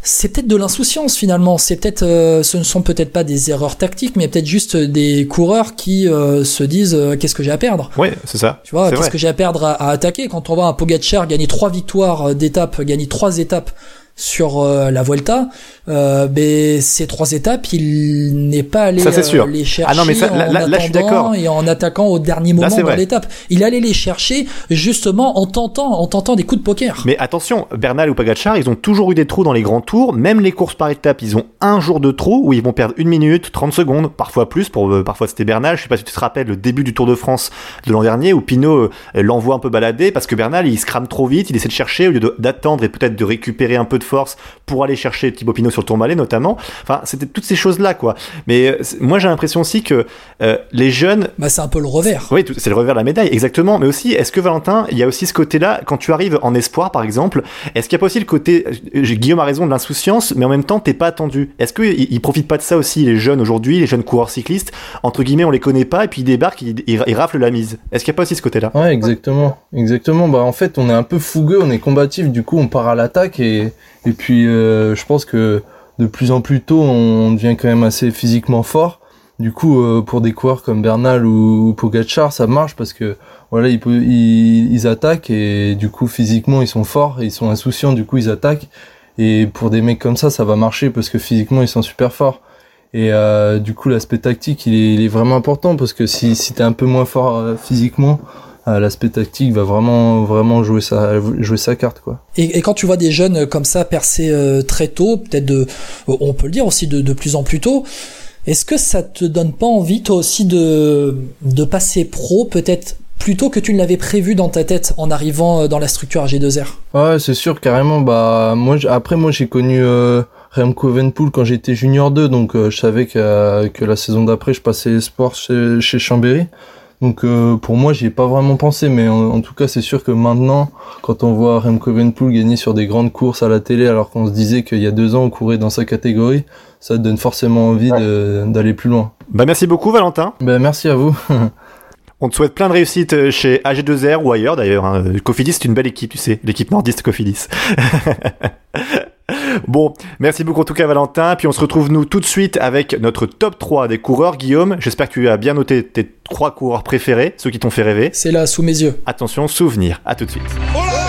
c'est peut-être de l'insouciance finalement. C'est peut-être, euh, ce ne sont peut-être pas des erreurs tactiques, mais peut-être juste des coureurs qui euh, se disent euh, qu'est-ce que j'ai à perdre? Oui, c'est ça. Tu vois, qu'est-ce que j'ai à perdre à, à, attaquer? Quand on voit un Pogacar gagner trois victoires d'étape, gagner trois étapes sur la Vuelta, euh, ben, ces trois étapes, il n'est pas allé euh, les chercher ah non, mais ça, là, en attendant et en attaquant au dernier moment dans l'étape. Il allait les chercher justement en tentant, en tentant des coups de poker. Mais attention, Bernal ou Pagachar, ils ont toujours eu des trous dans les grands tours. Même les courses par étapes, ils ont un jour de trou où ils vont perdre une minute, 30 secondes, parfois plus. Pour euh, parfois c'était Bernal. Je sais pas si tu te rappelles le début du Tour de France de l'an dernier où Pinot euh, l'envoie un peu balader parce que Bernal il se crame trop vite, il essaie de chercher au lieu d'attendre et peut-être de récupérer un peu de force pour aller chercher Thibaut Pinot sur le Tourmalet notamment. Enfin, c'était toutes ces choses-là, quoi. Mais euh, moi, j'ai l'impression aussi que euh, les jeunes. Bah, c'est un peu le revers. Oui, c'est le revers de la médaille, exactement. Mais aussi, est-ce que Valentin, il y a aussi ce côté-là, quand tu arrives en espoir, par exemple, est-ce qu'il y a pas aussi le côté. Euh, Guillaume a raison de l'insouciance, mais en même temps, t'es pas attendu. Est-ce qu'ils ils profitent pas de ça aussi, les jeunes aujourd'hui, les jeunes coureurs cyclistes? Entre guillemets, on les connaît pas, et puis ils débarquent, ils, ils, raflent la mise. Est-ce qu'il y a pas aussi ce côté-là? Ouais, exactement. Exactement. Bah, en fait, on est un peu fougueux, on est combatif, du coup, on part à l'attaque et. Et puis, je pense que de plus en plus tôt, on devient quand même assez physiquement fort. Du coup, euh, pour des coureurs comme Bernal ou, Pogacar, ça marche parce que voilà, ils, ils, attaquent et du coup physiquement ils sont forts, ils sont insouciants, du coup ils attaquent. Et pour des mecs comme ça, ça va marcher parce que physiquement ils sont super forts. Et euh, du coup, l'aspect tactique, il est, vraiment important parce que si, t'es un peu moins fort euh, physiquement, euh, l'aspect tactique va vraiment vraiment jouer sa jouer sa carte quoi. Et, et quand tu vois des jeunes comme ça percer euh, très tôt, peut-être de on peut le dire aussi de, de plus en plus tôt, est-ce que ça te donne pas envie toi aussi de de passer pro peut-être plutôt que tu ne l'avais prévu dans ta tête en arrivant euh, dans la structure AG2R Ouais, c'est sûr carrément bah moi après moi j'ai connu euh, Remco Evenepoel quand j'étais junior 2 donc je savais que, que la saison d'après je passais espoir chez, chez Chambéry. Donc euh, pour moi, j'y ai pas vraiment pensé, mais en, tout cas, c'est sûr que maintenant, quand on voit Remco Evenepoel gagner sur des grandes courses à la télé, alors qu'on se disait qu'il y a deux ans, on courait dans sa catégorie, ça donne forcément envie d'aller plus loin. Bah merci beaucoup, Valentin. Bah merci à vous. On te souhaite plein de réussite euh, chez AG2R ou ailleurs d'ailleurs. Hein. Cofidis, c'est une belle équipe, tu sais, l'équipe nordiste Cofidis. Bon, merci beaucoup en tout cas Valentin. Puis on se retrouve nous tout de suite avec notre top 3 des coureurs. Guillaume, j'espère que tu as bien noté tes trois coureurs préférés, ceux qui t'ont fait rêver. C'est là, sous mes yeux. Attention, souvenir. À tout de suite. Oh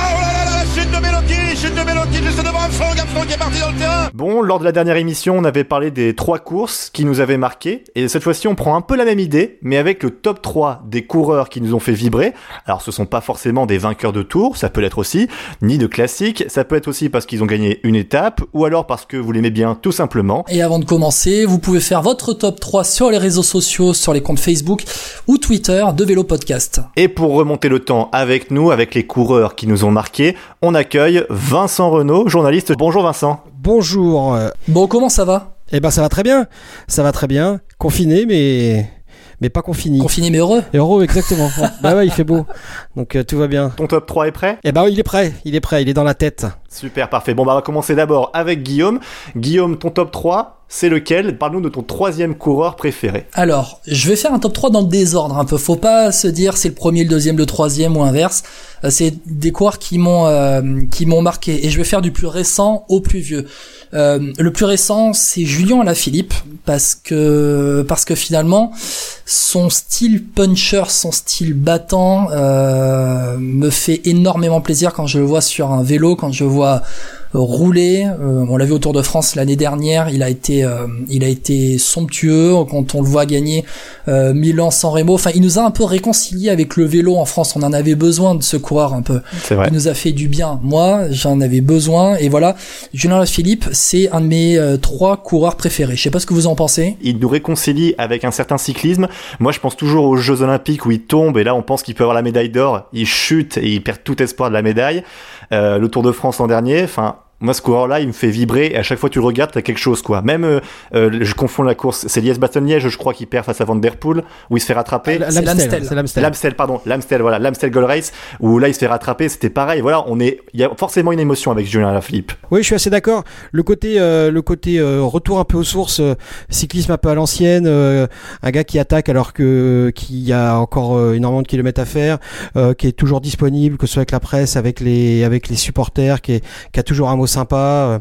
Armstrong, Armstrong qui est parti dans le terrain. Bon, lors de la dernière émission, on avait parlé des trois courses qui nous avaient marqué. Et cette fois-ci, on prend un peu la même idée, mais avec le top 3 des coureurs qui nous ont fait vibrer. Alors, ce sont pas forcément des vainqueurs de tour, ça peut l'être aussi, ni de classiques. Ça peut être aussi parce qu'ils ont gagné une étape, ou alors parce que vous l'aimez bien, tout simplement. Et avant de commencer, vous pouvez faire votre top 3 sur les réseaux sociaux, sur les comptes Facebook ou Twitter de Vélo Podcast. Et pour remonter le temps avec nous, avec les coureurs qui nous ont marqués, on accueille Vincent Renault, journaliste. Bonjour Vincent. Bonjour. Bon, comment ça va? Eh ben ça va très bien. Ça va très bien. Confiné mais mais pas confiné. Confiné mais heureux Et heureux exactement. Bah ouais, il fait beau. Donc euh, tout va bien. Ton top 3 est prêt? Eh ben il est prêt, il est prêt, il est dans la tête. Super, parfait. Bon, bah, on va commencer d'abord avec Guillaume. Guillaume, ton top 3, c'est lequel? Parle-nous de ton troisième coureur préféré. Alors, je vais faire un top 3 dans le désordre un peu. Faut pas se dire c'est le premier, le deuxième, le troisième ou inverse. Euh, C'est des coureurs qui m'ont euh, qui m'ont marqué et je vais faire du plus récent au plus vieux. Euh, le plus récent, c'est Julien Alaphilippe parce que parce que finalement son style puncher, son style battant euh, me fait énormément plaisir quand je le vois sur un vélo, quand je le vois rouler. Euh, on l'a vu au Tour de France l'année dernière, il a été euh, il a été somptueux quand on le voit gagner euh, Milan San Remo. Enfin, il nous a un peu réconcilié avec le vélo en France. On en avait besoin de ce coureur un peu. C'est vrai. Il nous a fait du bien. Moi, j'en avais besoin et voilà. Julien Philippe, c'est un de mes euh, trois coureurs préférés. Je sais pas ce que vous en pensez. Il nous réconcilie avec un certain cyclisme. Moi, je pense toujours aux Jeux Olympiques où il tombe et là, on pense qu'il peut avoir la médaille d'or. Il chute et il perd tout espoir de la médaille. Euh, le Tour de France l'an dernier, enfin. Moi, ce coureur-là, il me fait vibrer. Et à chaque fois que tu le regardes, t'as quelque chose, quoi. Même, euh, euh, je confonds la course. C'est Liège-Bastogne-Liège, je crois, qu'il perd face à Van Der Poel, où il se fait rattraper. C'est l'Amstel. L'Amstel. Pardon, l'Amstel, voilà, l'Amstel Gold Race, où là il se fait rattraper, c'était pareil. Voilà, on est, il y a forcément une émotion avec Julien Alaphilippe. Oui, je suis assez d'accord. Le côté, euh, le côté retour un peu aux sources, cyclisme un peu à l'ancienne, un gars qui attaque alors que qu'il y a encore énormément de kilomètres à faire, qui est toujours disponible, que ce soit avec la presse, avec les avec les supporters, qui, est, qui a toujours un mot sympa. Euh,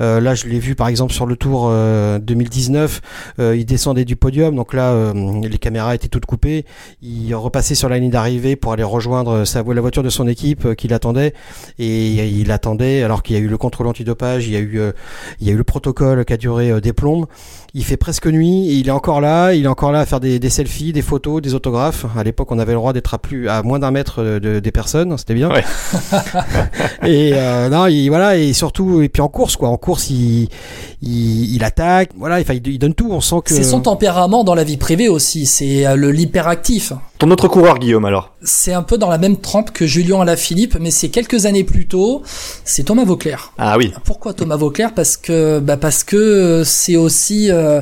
euh, là, je l'ai vu par exemple sur le Tour euh, 2019, euh, il descendait du podium, donc là les caméras étaient toutes coupées. Il repassait sur la ligne d'arrivée pour aller rejoindre sa la voiture de son équipe qui l'attendait et il attendait alors qu'il y a eu le contrôle antidopage, il y a eu il y a eu le protocole qui a duré des plombes. Il fait presque nuit et il est encore là, il est encore là à faire des, des selfies, des photos, des autographes. À l'époque, on avait le droit d'être à plus à moins d'un mètre de, de- des personnes, c'était bien. Ouais. et euh, non, il, voilà et surtout et puis en course quoi, en course il il, il attaque, voilà, enfin, il, il donne tout. On sent que C'est son tempérament dans la vie privée aussi. C'est euh, le l'hyperactif. Ton autre coureur, Guillaume, alors C'est un peu dans la même trempe que Julien Alaphilippe, mais c'est quelques années plus tôt. C'est Thomas Vauclair. Ah oui, Pourquoi Thomas Vauclair? Parce que bah parce que c'est aussi euh,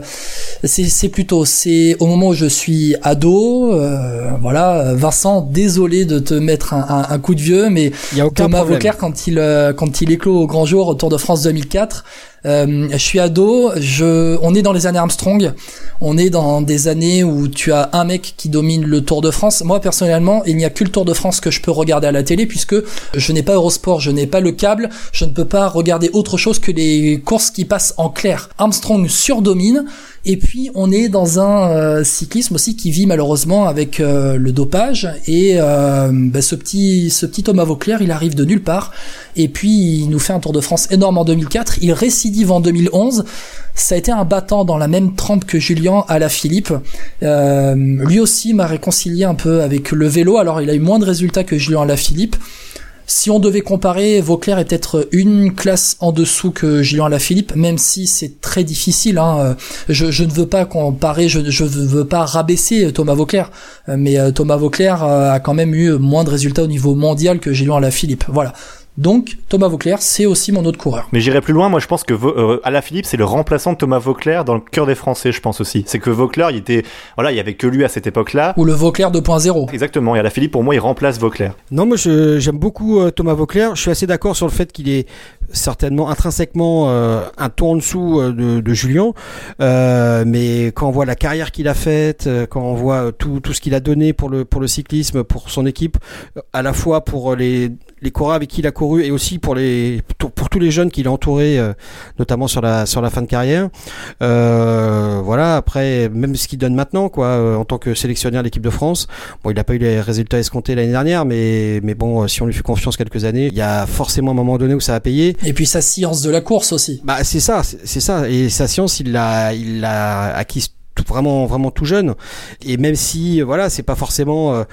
c'est c'est plutôt c'est au moment où je suis ado euh, voilà Vincent désolé de te mettre un, un, un coup de vieux mais il y a aucun Thomas problème. Vauclair quand il euh, quand il éclot au grand jour au Tour de France 2004 euh, je suis ado, je, on est dans les années Armstrong, on est dans des années où tu as un mec qui domine le Tour de France. Moi personnellement, il n'y a que le Tour de France que je peux regarder à la télé puisque je n'ai pas Eurosport, je n'ai pas le câble, je ne peux pas regarder autre chose que les courses qui passent en clair. Armstrong surdomine et puis on est dans un euh, cyclisme aussi qui vit malheureusement avec euh, le dopage. Et euh, bah, ce petit ce petit Thomas Vauclair il arrive de nulle part. Et puis il nous fait un Tour de France énorme en 2004 il récidive en 2011 ça a été un battant dans la même trempe que Julien à la Philippe. Euh, lui aussi m'a réconcilié un peu avec le vélo. Alors il a eu moins de résultats que Julien à la Philippe si on devait comparer, Vauclair est peut-être une classe en dessous que Julien Alaphilippe, même si c'est très difficile. Hein. Je, ne veux pas comparer, je ne veux pas rabaisser Thomas Vauclair, mais euh, Thomas Vauclair euh, a quand même eu moins de résultats au niveau mondial que Julien Alaphilippe. Voilà. Donc Thomas Vauclair, c'est aussi mon autre coureur. Mais j'irai plus loin, moi je pense que euh, Alaphilippe c'est le remplaçant de Thomas Vauclair dans le cœur des Français, je pense aussi. C'est que Vauclair, il était, voilà, il y avait que lui à cette époque-là. Ou le Vauclair 2.0. Exactement, et Alaphilippe pour moi il remplace Vauclair. Non, moi j'aime beaucoup euh, Thomas Vauclair. Je suis assez d'accord sur le fait qu'il est certainement intrinsèquement euh, un ton en dessous euh, de, de Julien. Euh, mais quand on voit la carrière qu'il a faite, euh, quand on voit tout, tout ce qu'il a donné pour le, pour le cyclisme, pour son équipe, à la fois pour les, les coureurs avec qui il a couru et aussi pour les pour, tous les jeunes qu'il a entourés, euh, notamment sur la sur la fin de carrière. Euh, voilà. Après, même ce qu'il donne maintenant, quoi, euh, en tant que sélectionneur de l'équipe de France. Bon, il n'a pas eu les résultats escomptés l'année dernière, mais mais bon, euh, si on lui fait confiance quelques années, il y a forcément un moment donné où ça va payer. Et puis sa science de la course aussi. Bah c'est ça, c'est ça. Et sa science, il l'a, il l'a acquise tout- vraiment, vraiment tout jeune. Et même si, voilà, c'est pas forcément euh,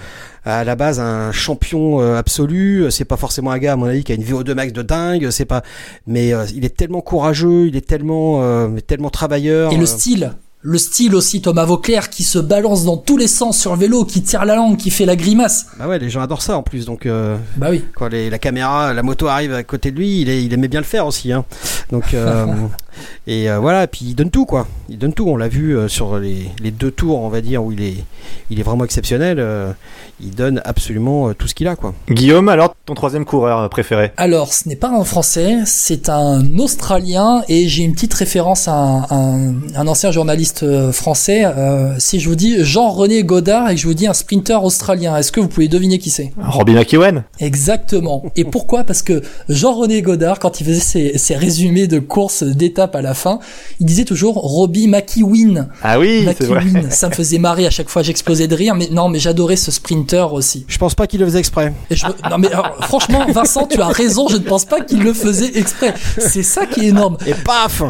à la base un champion euh, absolu, c'est pas forcément un gars à mon avis qui a une VO2 max de dingue, c'est pas. Mais euh, il est tellement courageux, il est tellement, euh, tellement travailleur. Et le style? Le style aussi, Thomas Vauclair, qui se balance dans tous les sens sur le vélo, qui tire la langue, qui fait la grimace. Bah ouais, les gens adorent ça en plus. Donc euh, Bah oui. quand les- la caméra, la moto arrive à côté de lui, il, est, il aimait bien le faire aussi. Hein. Donc euh, et euh, voilà, et puis il donne tout quoi. Il donne tout. On l'a vu euh, sur les, les deux tours, on va dire, où il est, il est vraiment exceptionnel. euh, il donne absolument euh, tout ce qu'il a quoi. Guillaume, alors ton troisième coureur préféré? Alors, ce n'est pas un Français, c'est un Australien et j'ai une petite référence à un, un- un ancien journaliste euh, français. Euh, si je vous dis Jean-René Godard et que je vous dis un sprinter australien, est-ce que vous pouvez deviner qui c'est? Robbie McEwen Exactement. Et pourquoi? Parce que Jean-René Godard, quand il faisait ses, ses résumés de courses d'étapes à la fin, il disait toujours Robbie McEwen. Ah oui, c'est vrai. McEwen. Ça me faisait marrer à chaque fois, j'explosais de rire. Mais non, mais j'adorais ce sprinter aussi. Je pense pas qu'il le faisait exprès. Et je me- Non mais alors, franchement, Vincent, tu as raison. Je ne pense pas qu'il le faisait exprès. C'est ça qui est énorme. Et paf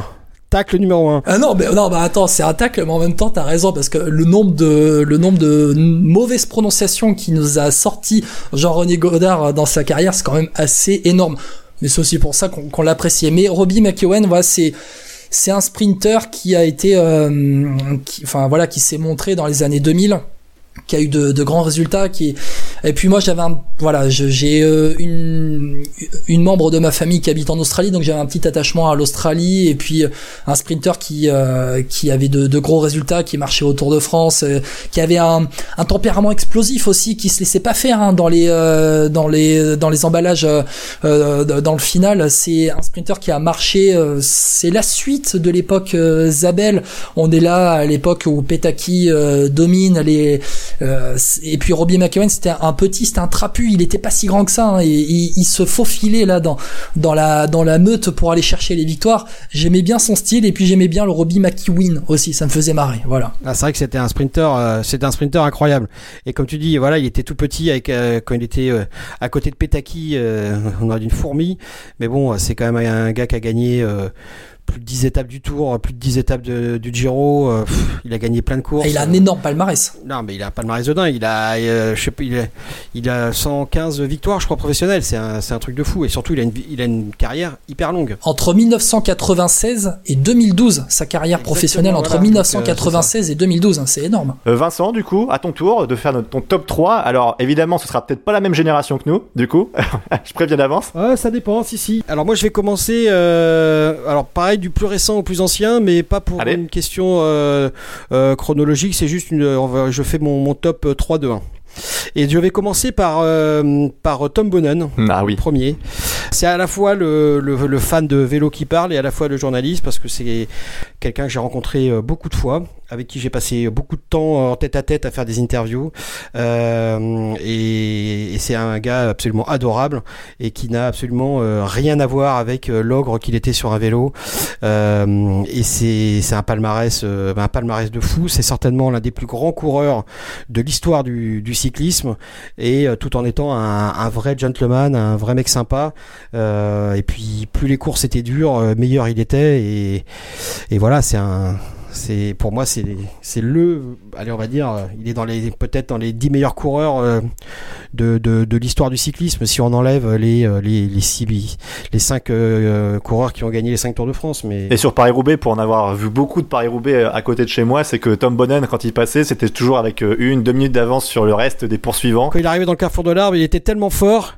Tacle numéro 1. Ah non, mais non, bah attends, c'est un tacle, mais en même temps, t'as raison parce que le nombre de le nombre de mauvaises prononciations qui nous a sorti Jean-René Godard dans sa carrière, c'est quand même assez énorme. Mais c'est aussi pour ça qu'on qu'on l'appréciait. Mais Robbie McEwen, voilà, c'est c'est un sprinter qui a été, euh, qui, enfin voilà, qui s'est montré dans les années 2000 qui a eu de, de grands résultats qui et puis moi j'avais un voilà j'ai euh, une une membre de ma famille qui habite en Australie donc j'avais un petit attachement à l'Australie et puis euh, un sprinter qui euh, qui avait de, de gros résultats qui marchait au Tour de France euh, qui avait un, un tempérament explosif aussi qui se laissait pas faire hein, dans les euh, dans les dans les emballages euh, dans le final. C'est un sprinter qui a marché c'est la suite de l'époque Zabel. On est là à l'époque où Petaki domine les et puis Robbie McEwen c'était un petit c'était un trapu. Il était pas si grand que ça hein, et il, se faufilait là dans dans la dans la meute pour aller chercher les victoires. J'aimais bien son style et puis j'aimais bien le Robbie McEwen aussi. Ça me faisait marrer voilà. Ah, c'est vrai que c'était un sprinter, euh, c'était un sprinter incroyable. Et comme tu dis, voilà, il était tout petit avec euh, quand il était euh, à côté de Petaki, euh, on aurait dit une fourmi. Mais bon, euh, c'est quand même un gars qui a gagné euh, plus de 10 étapes du Tour, plus de 10 étapes de- du Giro. euh, pff, il a gagné plein de courses. Et il a un énorme palmarès Non, mais il a un palmarès de dingue. Il a, euh, je sais pas, il a, il a 115 victoires, je crois, professionnelles. C'est un, c'est un truc de fou. Et surtout, il a une, il a une carrière hyper longue. entre 1996 et 2012 sa carrière professionnelle entre voilà. Donc, euh, 1996 et 2012 hein, c'est énorme Euh, Vincent, du coup, à ton tour de faire notre, ton top 3. Alors, évidemment, ce sera peut-être pas la même génération que nous, du coup. je préviens d'avance. Ouais, ça dépend, si, si. Alors moi je vais commencer, euh, alors pareil, du plus récent au plus ancien, mais pas pour Allez. une question euh, euh, chronologique, c'est juste une, va- je fais mon, mon top 3 de 1. Et je vais commencer par, euh, par Tom Bonnen, Ah oui. premier. C'est à la fois le, le, le fan de vélo qui parle et à la fois le journaliste parce que c'est quelqu'un que j'ai rencontré euh, beaucoup de fois, avec qui j'ai passé beaucoup de temps en tête à tête à faire des interviews. Euh, et et c'est un gars absolument adorable et qui n'a absolument euh, rien à voir avec euh, l'ogre qu'il était sur un vélo. Euh, et c'est un palmarès, euh, un palmarès de fou. C'est certainement l'un des plus grands coureurs de l'histoire du, du cyclisme et euh, tout en étant un, vrai gentleman, un vrai mec sympa. Euh, et puis plus les courses étaient dures, euh, meilleur il était. Et voilà, c'est un c'est pour moi c'est c'est le allez on va dire euh, il est dans les peut-être dans les 10 meilleurs coureurs euh, de, de, de l'histoire du cyclisme si on enlève les euh, les les six les cinq euh, coureurs qui ont gagné les 5 Tours de France mais Et sur Paris-Roubaix, pour en avoir vu beaucoup de Paris-Roubaix euh, à côté de chez moi, c'est que Tom Bonnen, quand il passait, c'était toujours avec une, deux minutes d'avance sur le reste des poursuivants. quand il arrivait dans le carrefour de l'arbre il était tellement fort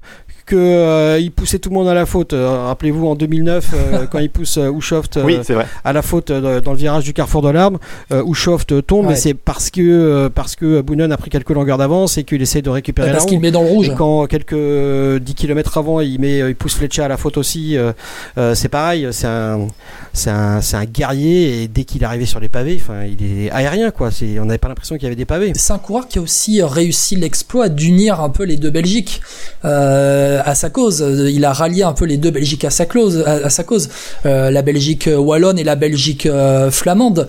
que euh, il poussait tout le monde à la faute Euh, rappelez-vous en 2009 euh, quand il pousse Ushoft euh, Oui, à la faute euh, dans le virage du carrefour de l'arbre euh, Ushoft tombe Ouais. mais c'est parce que euh, parce que Boonen a pris quelques longueurs d'avance et qu'il essaie de récupérer la parce roue qu'il met dans le rouge Et quand quelques euh, 10 km avant, il met, il pousse Fletcher à la faute aussi. euh, euh, c'est pareil, c'est un, c'est un, c'est un guerrier et dès qu'il est arrivé sur les pavés, enfin, il est aérien quoi. On n'avait pas l'impression qu'il y avait des pavés. c'est un coureur qui a aussi réussi l'exploit d'unir un peu les deux Belgiques. Euh, à sa cause. Il a rallié un peu les deux Belgiques à sa cause. À, sa cause. la Belgique wallonne et la Belgique flamande.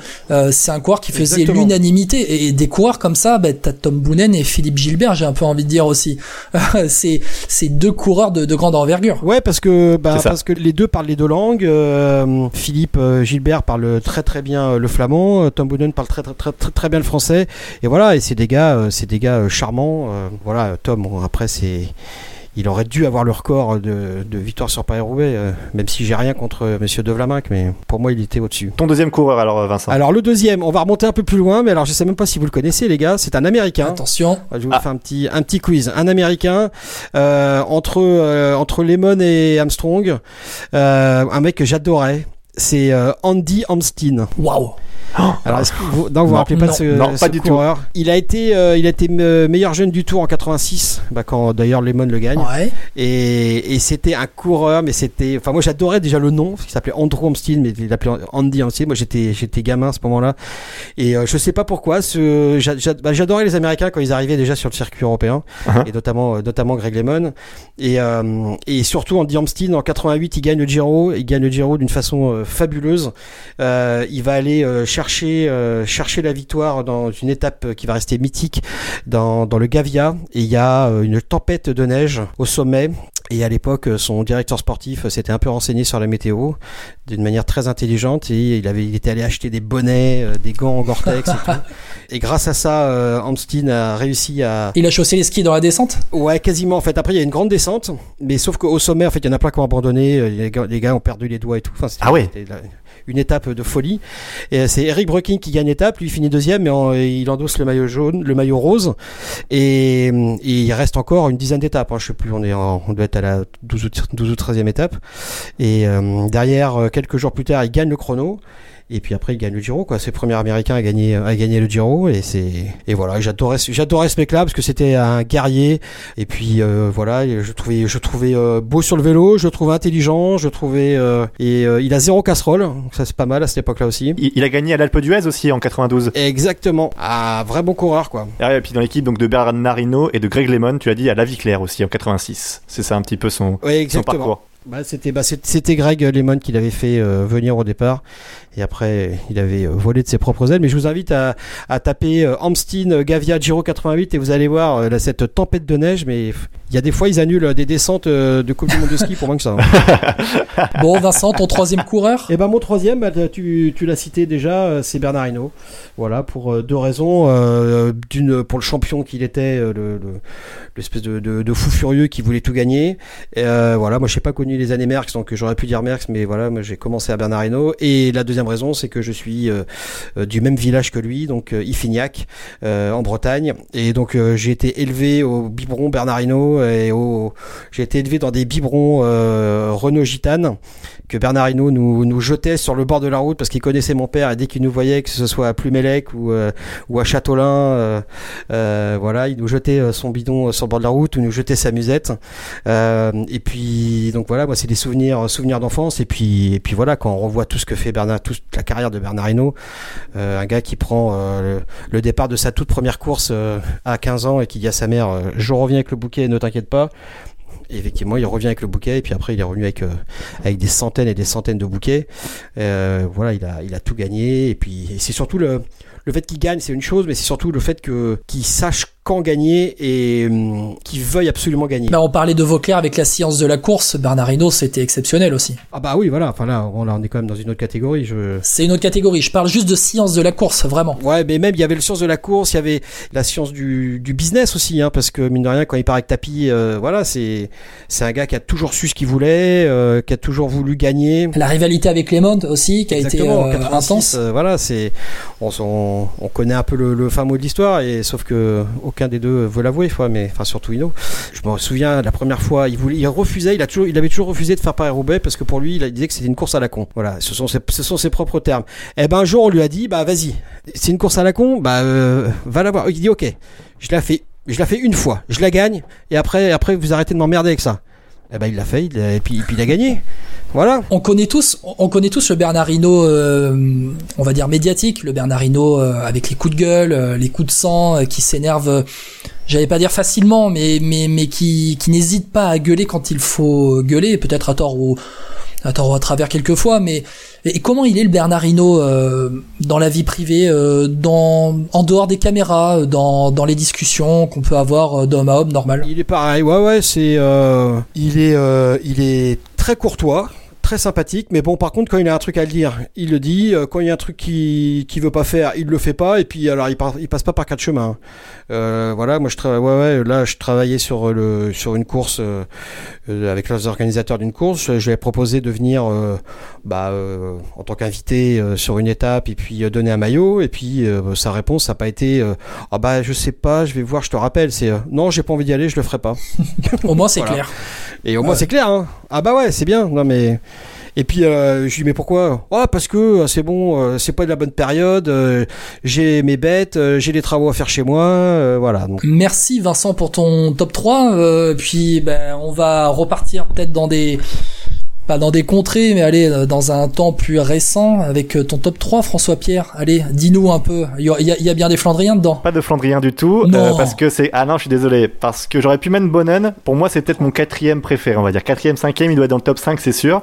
c'est un coureur qui faisait l'unanimité. Et, des coureurs comme ça, bah, t'as Tom Boonen et Philippe Gilbert, j'ai un peu envie de dire aussi. c'est c'est deux coureurs de, de, grande envergure. Ouais, parce que bah, parce que les deux parlent les deux langues. Philippe Gilbert parle très très bien le flamand. Tom Boonen parle très très très très, très bien le français. Et voilà, et c'est des gars, c'est des gars charmants. voilà, Tom. après c'est il aurait dû avoir le record de, de victoire sur Paris-Roubaix, euh, même si j'ai rien contre euh, Monsieur De Vlaminck, mais pour moi il était au-dessus. Ton deuxième coureur alors euh, Vincent? Alors le deuxième, on va remonter un peu plus loin, mais alors je sais même pas si vous le connaissez les gars, c'est un Américain. Attention. Je vais vous ah. faire un petit, un petit quiz. Un Américain entre, entre Lemon et Armstrong, un mec que j'adorais, c'est Andy Amstein. Waouh. Alors, est-ce que vous, non, vous rappelez pas de ce, non, pas du coureur? Tout. Il a été, euh, il a été meilleur jeune du Tour en 86, bah, quand d'ailleurs Lemon le gagne. Ouais. Et, et c'était un coureur, mais c'était, enfin moi j'adorais déjà le nom, qui s'appelait Andrew Amstein, mais il l'appelait Andy Amstein. Moi j'étais, j'étais gamin à ce moment-là, et euh, je sais pas pourquoi. Ce, bah, j'adorais les Américains quand ils arrivaient déjà sur le circuit européen, uh-huh. et notamment, euh, notamment Greg Lemon, et et surtout Andy Amstein en 88, il gagne le Giro, il gagne le Giro d'une façon fabuleuse. il va aller chercher chercher, euh, chercher la victoire dans une étape qui va rester mythique dans, dans le Gavia. Et il y a euh, une tempête de neige au sommet. Et à l'époque, son directeur sportif s'était un peu renseigné sur la météo d'une manière très intelligente et il avait, il était allé acheter des bonnets, euh, des gants en Gore-Tex et tout. Et grâce à ça, euh, a réussi à. Il a chaussé les skis dans la descente? Ouais, quasiment. En fait, après, il y a une grande descente, mais sauf qu'au sommet, en fait, il y en a plein qui ont abandonné. Les gars, les gars ont perdu les doigts et tout. Enfin, ah ouais une étape de folie. Et c'est Eric Breking qui gagne l'étape, lui finit deuxième, mais il endosse le maillot jaune, le maillot rose, et, il reste encore une dizaine d'étapes. Hein, je sais plus, on est on doit être à la 12 ou, 12 ou 13e étape. Et euh, derrière, euh, quelques jours plus tard, il gagne le chrono. Et puis après, il gagne le Giro, quoi. C'est le premier Américain à gagner, à gagner le Giro. Et c'est, et voilà, j'adorais, j'adorais ce mec-là parce que c'était un guerrier. Et puis, euh, voilà, je trouvais, je trouvais euh, beau sur le vélo, je trouvais intelligent, je trouvais, euh, et il a zéro casserole. Donc ça, c'est pas mal à cette époque-là aussi. Il, a gagné à l'Alpe d'Huez aussi en 92. Exactement. Ah, vrai bon coureur, quoi. Et puis dans l'équipe, donc, de Bernard Hinault et de Greg Lemon, tu as dit à La Vie Claire aussi en 86. C'est ça un petit peu son, son parcours. Bah, c'était bah, c'était Greg Lemon qui l'avait fait venir au départ et après il avait euh, volé de ses propres ailes. Mais je vous invite à, à taper euh, Amstein euh, Gavia Giro 88 et vous allez voir là, cette tempête de neige. Mais il y a des fois ils annulent des descentes de Coupe du Monde de ski pour moins que ça. Hein. bon Vincent, ton troisième coureur? Eh ben mon troisième, bah, tu, tu l'as cité déjà, c'est Bernard Hinault. Voilà pour deux raisons. D'une pour le champion qu'il était, le, l'espèce de, de, de, fou furieux qui voulait tout gagner. Et, voilà, moi j'ai pas connu les années Merckx, donc j'aurais pu dire Merckx, mais voilà, moi j'ai commencé à Bernard Hinault. Et la deuxième raison, c'est que je suis euh, euh, du même village que lui, donc euh, Ifignac, en Bretagne. Et donc j'ai été élevé au biberon Bernardino et au, j'ai été élevé dans des biberons Renault Gitane que Bernardino nous, nous jetait sur le bord de la route parce qu'il connaissait mon père et dès qu'il nous voyait, que ce soit à Plumelec ou, ou à Châteaulin, voilà, il nous jetait son bidon sur le bord de la route ou nous jetait sa musette. et puis donc voilà, moi c'est des souvenirs, souvenirs d'enfance. Et puis et puis voilà, quand on revoit tout ce que fait Bernard, toute la carrière de Bernard Hinault, euh, un gars qui prend euh, le, départ de sa toute première course euh, à 15 ans et qui dit à sa mère je reviens avec le bouquet, ne t'inquiète pas. Effectivement, il revient avec le bouquet et puis après il est revenu avec avec des centaines et des centaines de bouquets. voilà, il a il a tout gagné et puis c'est surtout le le fait qu'il gagne, c'est une chose, mais c'est surtout le fait que qu'il sache quand gagner et hum, qu'il veuille absolument gagner. Bah, on parlait de Vauclair avec la science de la course. Bernard Hinault, c'était exceptionnel aussi. Ah bah oui, voilà. Enfin là, on, est quand même dans une autre catégorie. Je... C'est une autre catégorie. Je parle juste de science de la course, vraiment. Ouais, mais même il y avait le science de la course, il y avait la science du, du business aussi, hein, parce que mine de rien, quand il part avec tapis, euh, voilà, c'est c'est un gars qui a toujours su ce qu'il voulait, euh, qui a toujours voulu gagner. La rivalité avec Les Mondes aussi, qui a été euh, intense. voilà, c'est on, on, connaît un peu le, le fin mot de l'histoire, et sauf que des deux veut l'avouer, mais enfin surtout Ino. Je me souviens la première fois, il voulait, il refusait, il toujours, il avait toujours refusé de faire Paris Roubaix parce que pour lui, il disait que c'était une course à la con. Voilà, ce sont ses, ce sont ses propres termes. Et eh ben un jour, on lui a dit, bah vas-y, c'est une course à la con, bah euh, va la voir. Il dit ok, je la fais, je la fais une fois, je la gagne, et après, après vous arrêtez de m'emmerder avec ça. Eh ben il a- et et puis il a gagné. Voilà. On connaît tous, on connaît tous le Bernardino, euh, on va dire médiatique, le Bernardino euh, avec les coups de gueule, euh, les coups de sang, qui s'énerve, j'allais pas dire facilement, mais mais mais qui qui n'hésite pas à gueuler quand il faut gueuler, peut-être à tort ou à travers quelquefois, mais et comment il est le Bernardino euh, dans la vie privée, euh, dans en dehors des caméras, euh, dans dans les discussions qu'on peut avoir euh, d'homme à homme normal? Il est pareil, ouais, ouais, c'est, euh, il est, euh, il est très courtois, très sympathique, mais bon, par contre, quand il a un truc à dire, il le dit. Euh, Quand il y a un truc qui, qui veut pas faire, il le fait pas. Et puis, alors, il, passe pas par quatre chemins. Euh, voilà, moi, je travaille, ouais, ouais, là, je travaillais sur le, sur une course euh, euh, avec les organisateurs d'une course. Je lui ai proposé de venir, euh, bah, euh, en tant qu'invité euh, sur une étape, et puis euh, donner un maillot. Et puis, euh, sa réponse, ça n'a pas été, euh, ah bah, je sais pas, je vais voir, je te rappelle. C'est, euh, non, j'ai pas envie d'y aller, je le ferai pas. Au moins c'est Voilà. clair. Et au moins c'est clair, hein. Ah bah ouais, c'est bien. Non mais. Et puis euh, je lui dis mais pourquoi? Ah parce que euh, c'est bon, euh, c'est pas de la bonne période. euh, j'ai mes bêtes, j'ai des travaux à faire chez moi, voilà. Merci Vincent pour ton top 3. euh, puis ben, on va repartir peut-être dans des pas dans des contrées, mais aller euh, dans un temps plus récent avec euh, ton top 3, François Pierre. Allez, dis-nous un peu. Il y, a- y y bien des Flandriens dedans. Pas de Flandrien du tout, Non. euh, parce que c'est... Ah non, je suis désolé, parce que j'aurais pu mettre Bonnen, pour moi c'est peut-être mon quatrième préféré, on va dire. Quatrième, cinquième, il doit être dans le top 5, c'est sûr.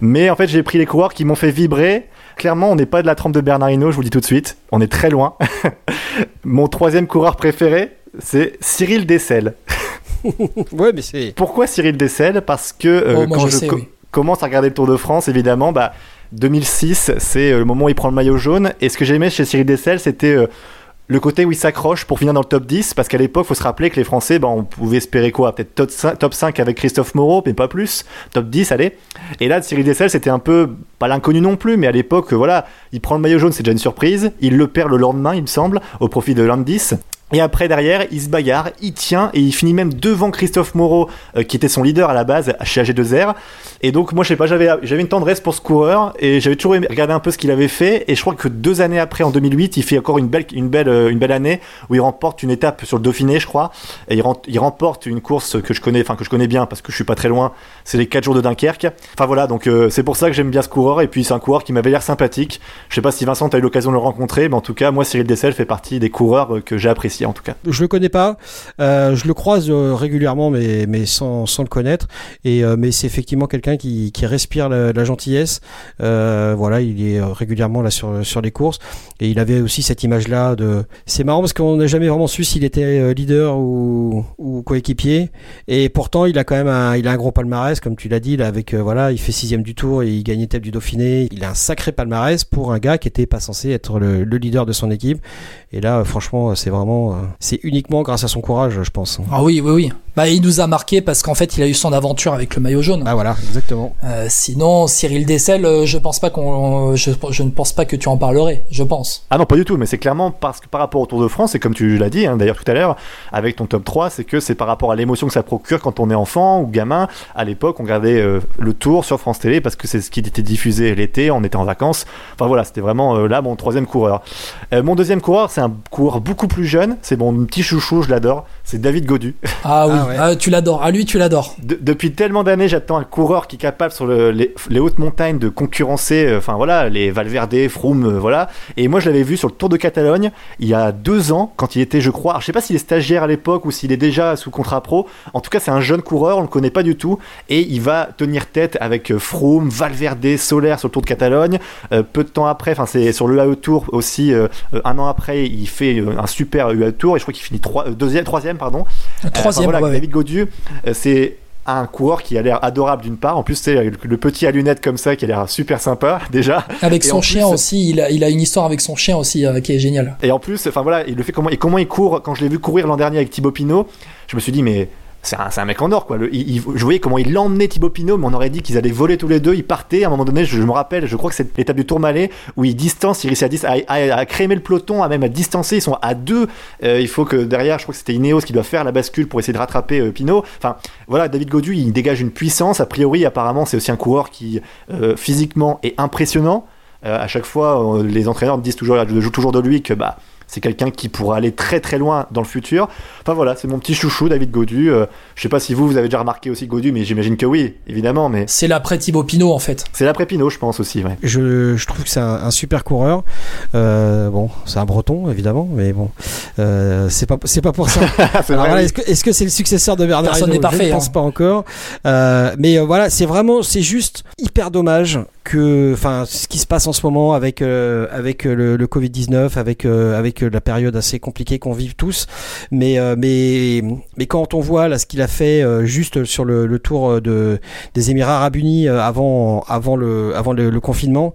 Mais en fait, j'ai pris les coureurs qui m'ont fait vibrer. Clairement, on n'est pas de la trempe de Bernard Hinault, je vous le dis tout de suite. On est très loin. mon troisième coureur préféré, c'est Cyril Dessel. ouais, mais c'est. Pourquoi Cyril Dessel? Parce que euh, Oh, moi, quand je je, sais, co- oui. Commence à regarder le Tour de France, évidemment, bah, 2006, c'est euh, le moment où il prend le maillot jaune. Et ce que j'aimais chez Cyril Dessel, c'était euh, le côté où il s'accroche pour finir dans le top 10. Parce qu'à l'époque, faut se rappeler que les Français, bah, on pouvait espérer quoi? Peut-être top 5, top 5 avec Christophe Moreau, mais pas plus. Top 10, allez. Et là, Cyril Dessel, c'était un peu, pas l'inconnu non plus, mais à l'époque, euh, voilà, il prend le maillot jaune, c'est déjà une surprise. Il le perd le lendemain, il me semble, au profit de Landis. Et après, derrière, il se bagarre, il tient et il finit même devant Christophe Moreau, euh, qui était son leader à la base chez AG2R. Et donc, moi, je sais pas, j'avais, une tendresse pour ce coureur et j'avais toujours aimé regarder un peu ce qu'il avait fait. Et je crois que deux années après, en 2008, il fait encore une belle, une belle, euh, une belle année où il remporte une étape sur le Dauphiné, je crois. Et il, rem- il remporte une course que je connais, enfin, que je connais bien parce que je suis pas très loin. C'est les 4 jours de Dunkerque. Enfin, voilà, donc euh, c'est pour ça que j'aime bien ce coureur. Et puis, c'est un coureur qui m'avait l'air sympathique. Je sais pas si Vincent, a eu l'occasion de le rencontrer, mais en tout cas, moi, Cyril Dessel fait partie des coureurs que j'ai apprécié en tout cas. Je le connais pas. Euh, je le croise euh, régulièrement, mais sans, le connaître. Euh, mais c'est effectivement quelqu'un qui, respire la, gentillesse. Voilà, il est régulièrement là sur les courses. Et il avait aussi cette image-là de. C'est marrant parce qu'on n'a jamais vraiment su s'il était leader ou, coéquipier. Et pourtant, il a quand même un, il a un gros palmarès, comme tu l'as dit, avec voilà, il fait sixième du Tour et il gagne étape du Dauphiné. Il a un sacré palmarès pour un gars qui était pas censé être le, le leader de son équipe. Et là, franchement, c'est vraiment, euh, c'est uniquement grâce à son courage, je pense. Ah oui, oui, oui. Bah, il nous a marqué parce qu'en fait, il a eu son aventure avec le maillot jaune. Ah voilà, exactement. Euh, sinon, Cyril Dessel, euh, je pense pas qu'on, je, je ne pense pas que tu en parlerais. Je pense. Ah non, pas du tout, mais c'est clairement parce que par rapport au Tour de France, et comme tu l'as dit hein, d'ailleurs tout à l'heure, avec ton top 3, c'est que c'est par rapport à l'émotion que ça procure quand on est enfant ou gamin. À l'époque, on regardait euh, le Tour sur France Télé parce que c'est ce qui était diffusé l'été, on était en vacances. Enfin voilà, c'était vraiment euh, là mon troisième coureur. Euh, mon deuxième coureur, c'est un coureur beaucoup plus jeune, c'est mon petit chouchou, je l'adore, c'est David Godu. Ah oui, Ah ouais. ah, tu l'adores. Ah lui, tu l'adores. De- depuis tellement d'années, j'attends un coureur qui est capable sur le- les, les hautes montagnes de concurrencer, euh, enfin voilà, les Valverde, Froome, euh, voilà. Et moi, je l'avais vu sur le Tour de Catalogne il y a deux ans, quand il était, je crois, alors, je sais pas s'il est stagiaire à l'époque ou s'il est déjà sous contrat pro. En tout cas, c'est un jeune coureur, on le connaît pas du tout, et il va tenir tête avec euh, Froome, Valverde, Solaire sur le Tour de Catalogne. Euh, peu de temps après, enfin c'est sur le UAE Tour aussi, un an après, il fait un super UAE Tour et je crois qu'il finit trois, euh, deuxième, troisième, pardon. Euh, troisième, enfin, voilà, ouais, ouais. David Godieu, euh, c'est un coureur qui a l'air adorable d'une part. En plus, c'est le, le petit à lunettes comme ça qui a l'air super sympa déjà. Avec Et son en chien plus- aussi, il a, il a une histoire avec son chien aussi euh, qui est géniale. Et en plus, enfin voilà, il le fait comment et comment il court. Quand je l'ai vu courir l'an dernier avec Thibaut Pinot, je me suis dit mais c'est un, mec en or quoi. Je voyais comment il emmenait Thibaut Pinot, mais on aurait dit qu'ils allaient voler tous les deux. Ils partaient. À un moment donné, je, me rappelle, je crois que c'est l'étape du Tourmalet où il distance, il réussit à, à, à, crémer le peloton, à même à distancer. Ils sont à deux. Euh, il faut que derrière, je crois que c'était Ineos qui doit faire la bascule pour essayer de rattraper euh, Pinot. Enfin voilà, David Godu, il dégage une puissance. A priori, apparemment, c'est aussi un coureur qui euh, physiquement est impressionnant. Euh, à chaque fois, les entraîneurs disent toujours, je joue toujours de lui que bah C'est quelqu'un qui pourra aller très très loin dans le futur. Enfin voilà, c'est mon petit chouchou, David Godu. Euh, je sais pas si vous, vous avez déjà remarqué aussi Godu, mais j'imagine que oui, évidemment. Mais C'est l'après Thibaut Pinot en fait. c'est l'après Pinot, je pense aussi. Ouais. Je, je trouve que c'est un, un super coureur. Euh, bon, c'est un breton, évidemment, mais bon, euh, c'est pas, c'est pas pour ça. voilà, est-ce que est-ce que c'est le successeur de Bernard Personne n'est parfait, Je ne pense hein. pas encore. Euh, mais euh, voilà, c'est vraiment, c'est juste hyper dommage que, enfin, ce qui se passe en ce moment avec euh, avec le, le Covid 19, avec euh, avec euh, la période assez compliquée qu'on vive tous. Mais euh, mais mais quand on voit là ce qu'il a fait euh, juste sur le, le tour de des Émirats Arabes Unis euh, avant avant le avant le, le confinement,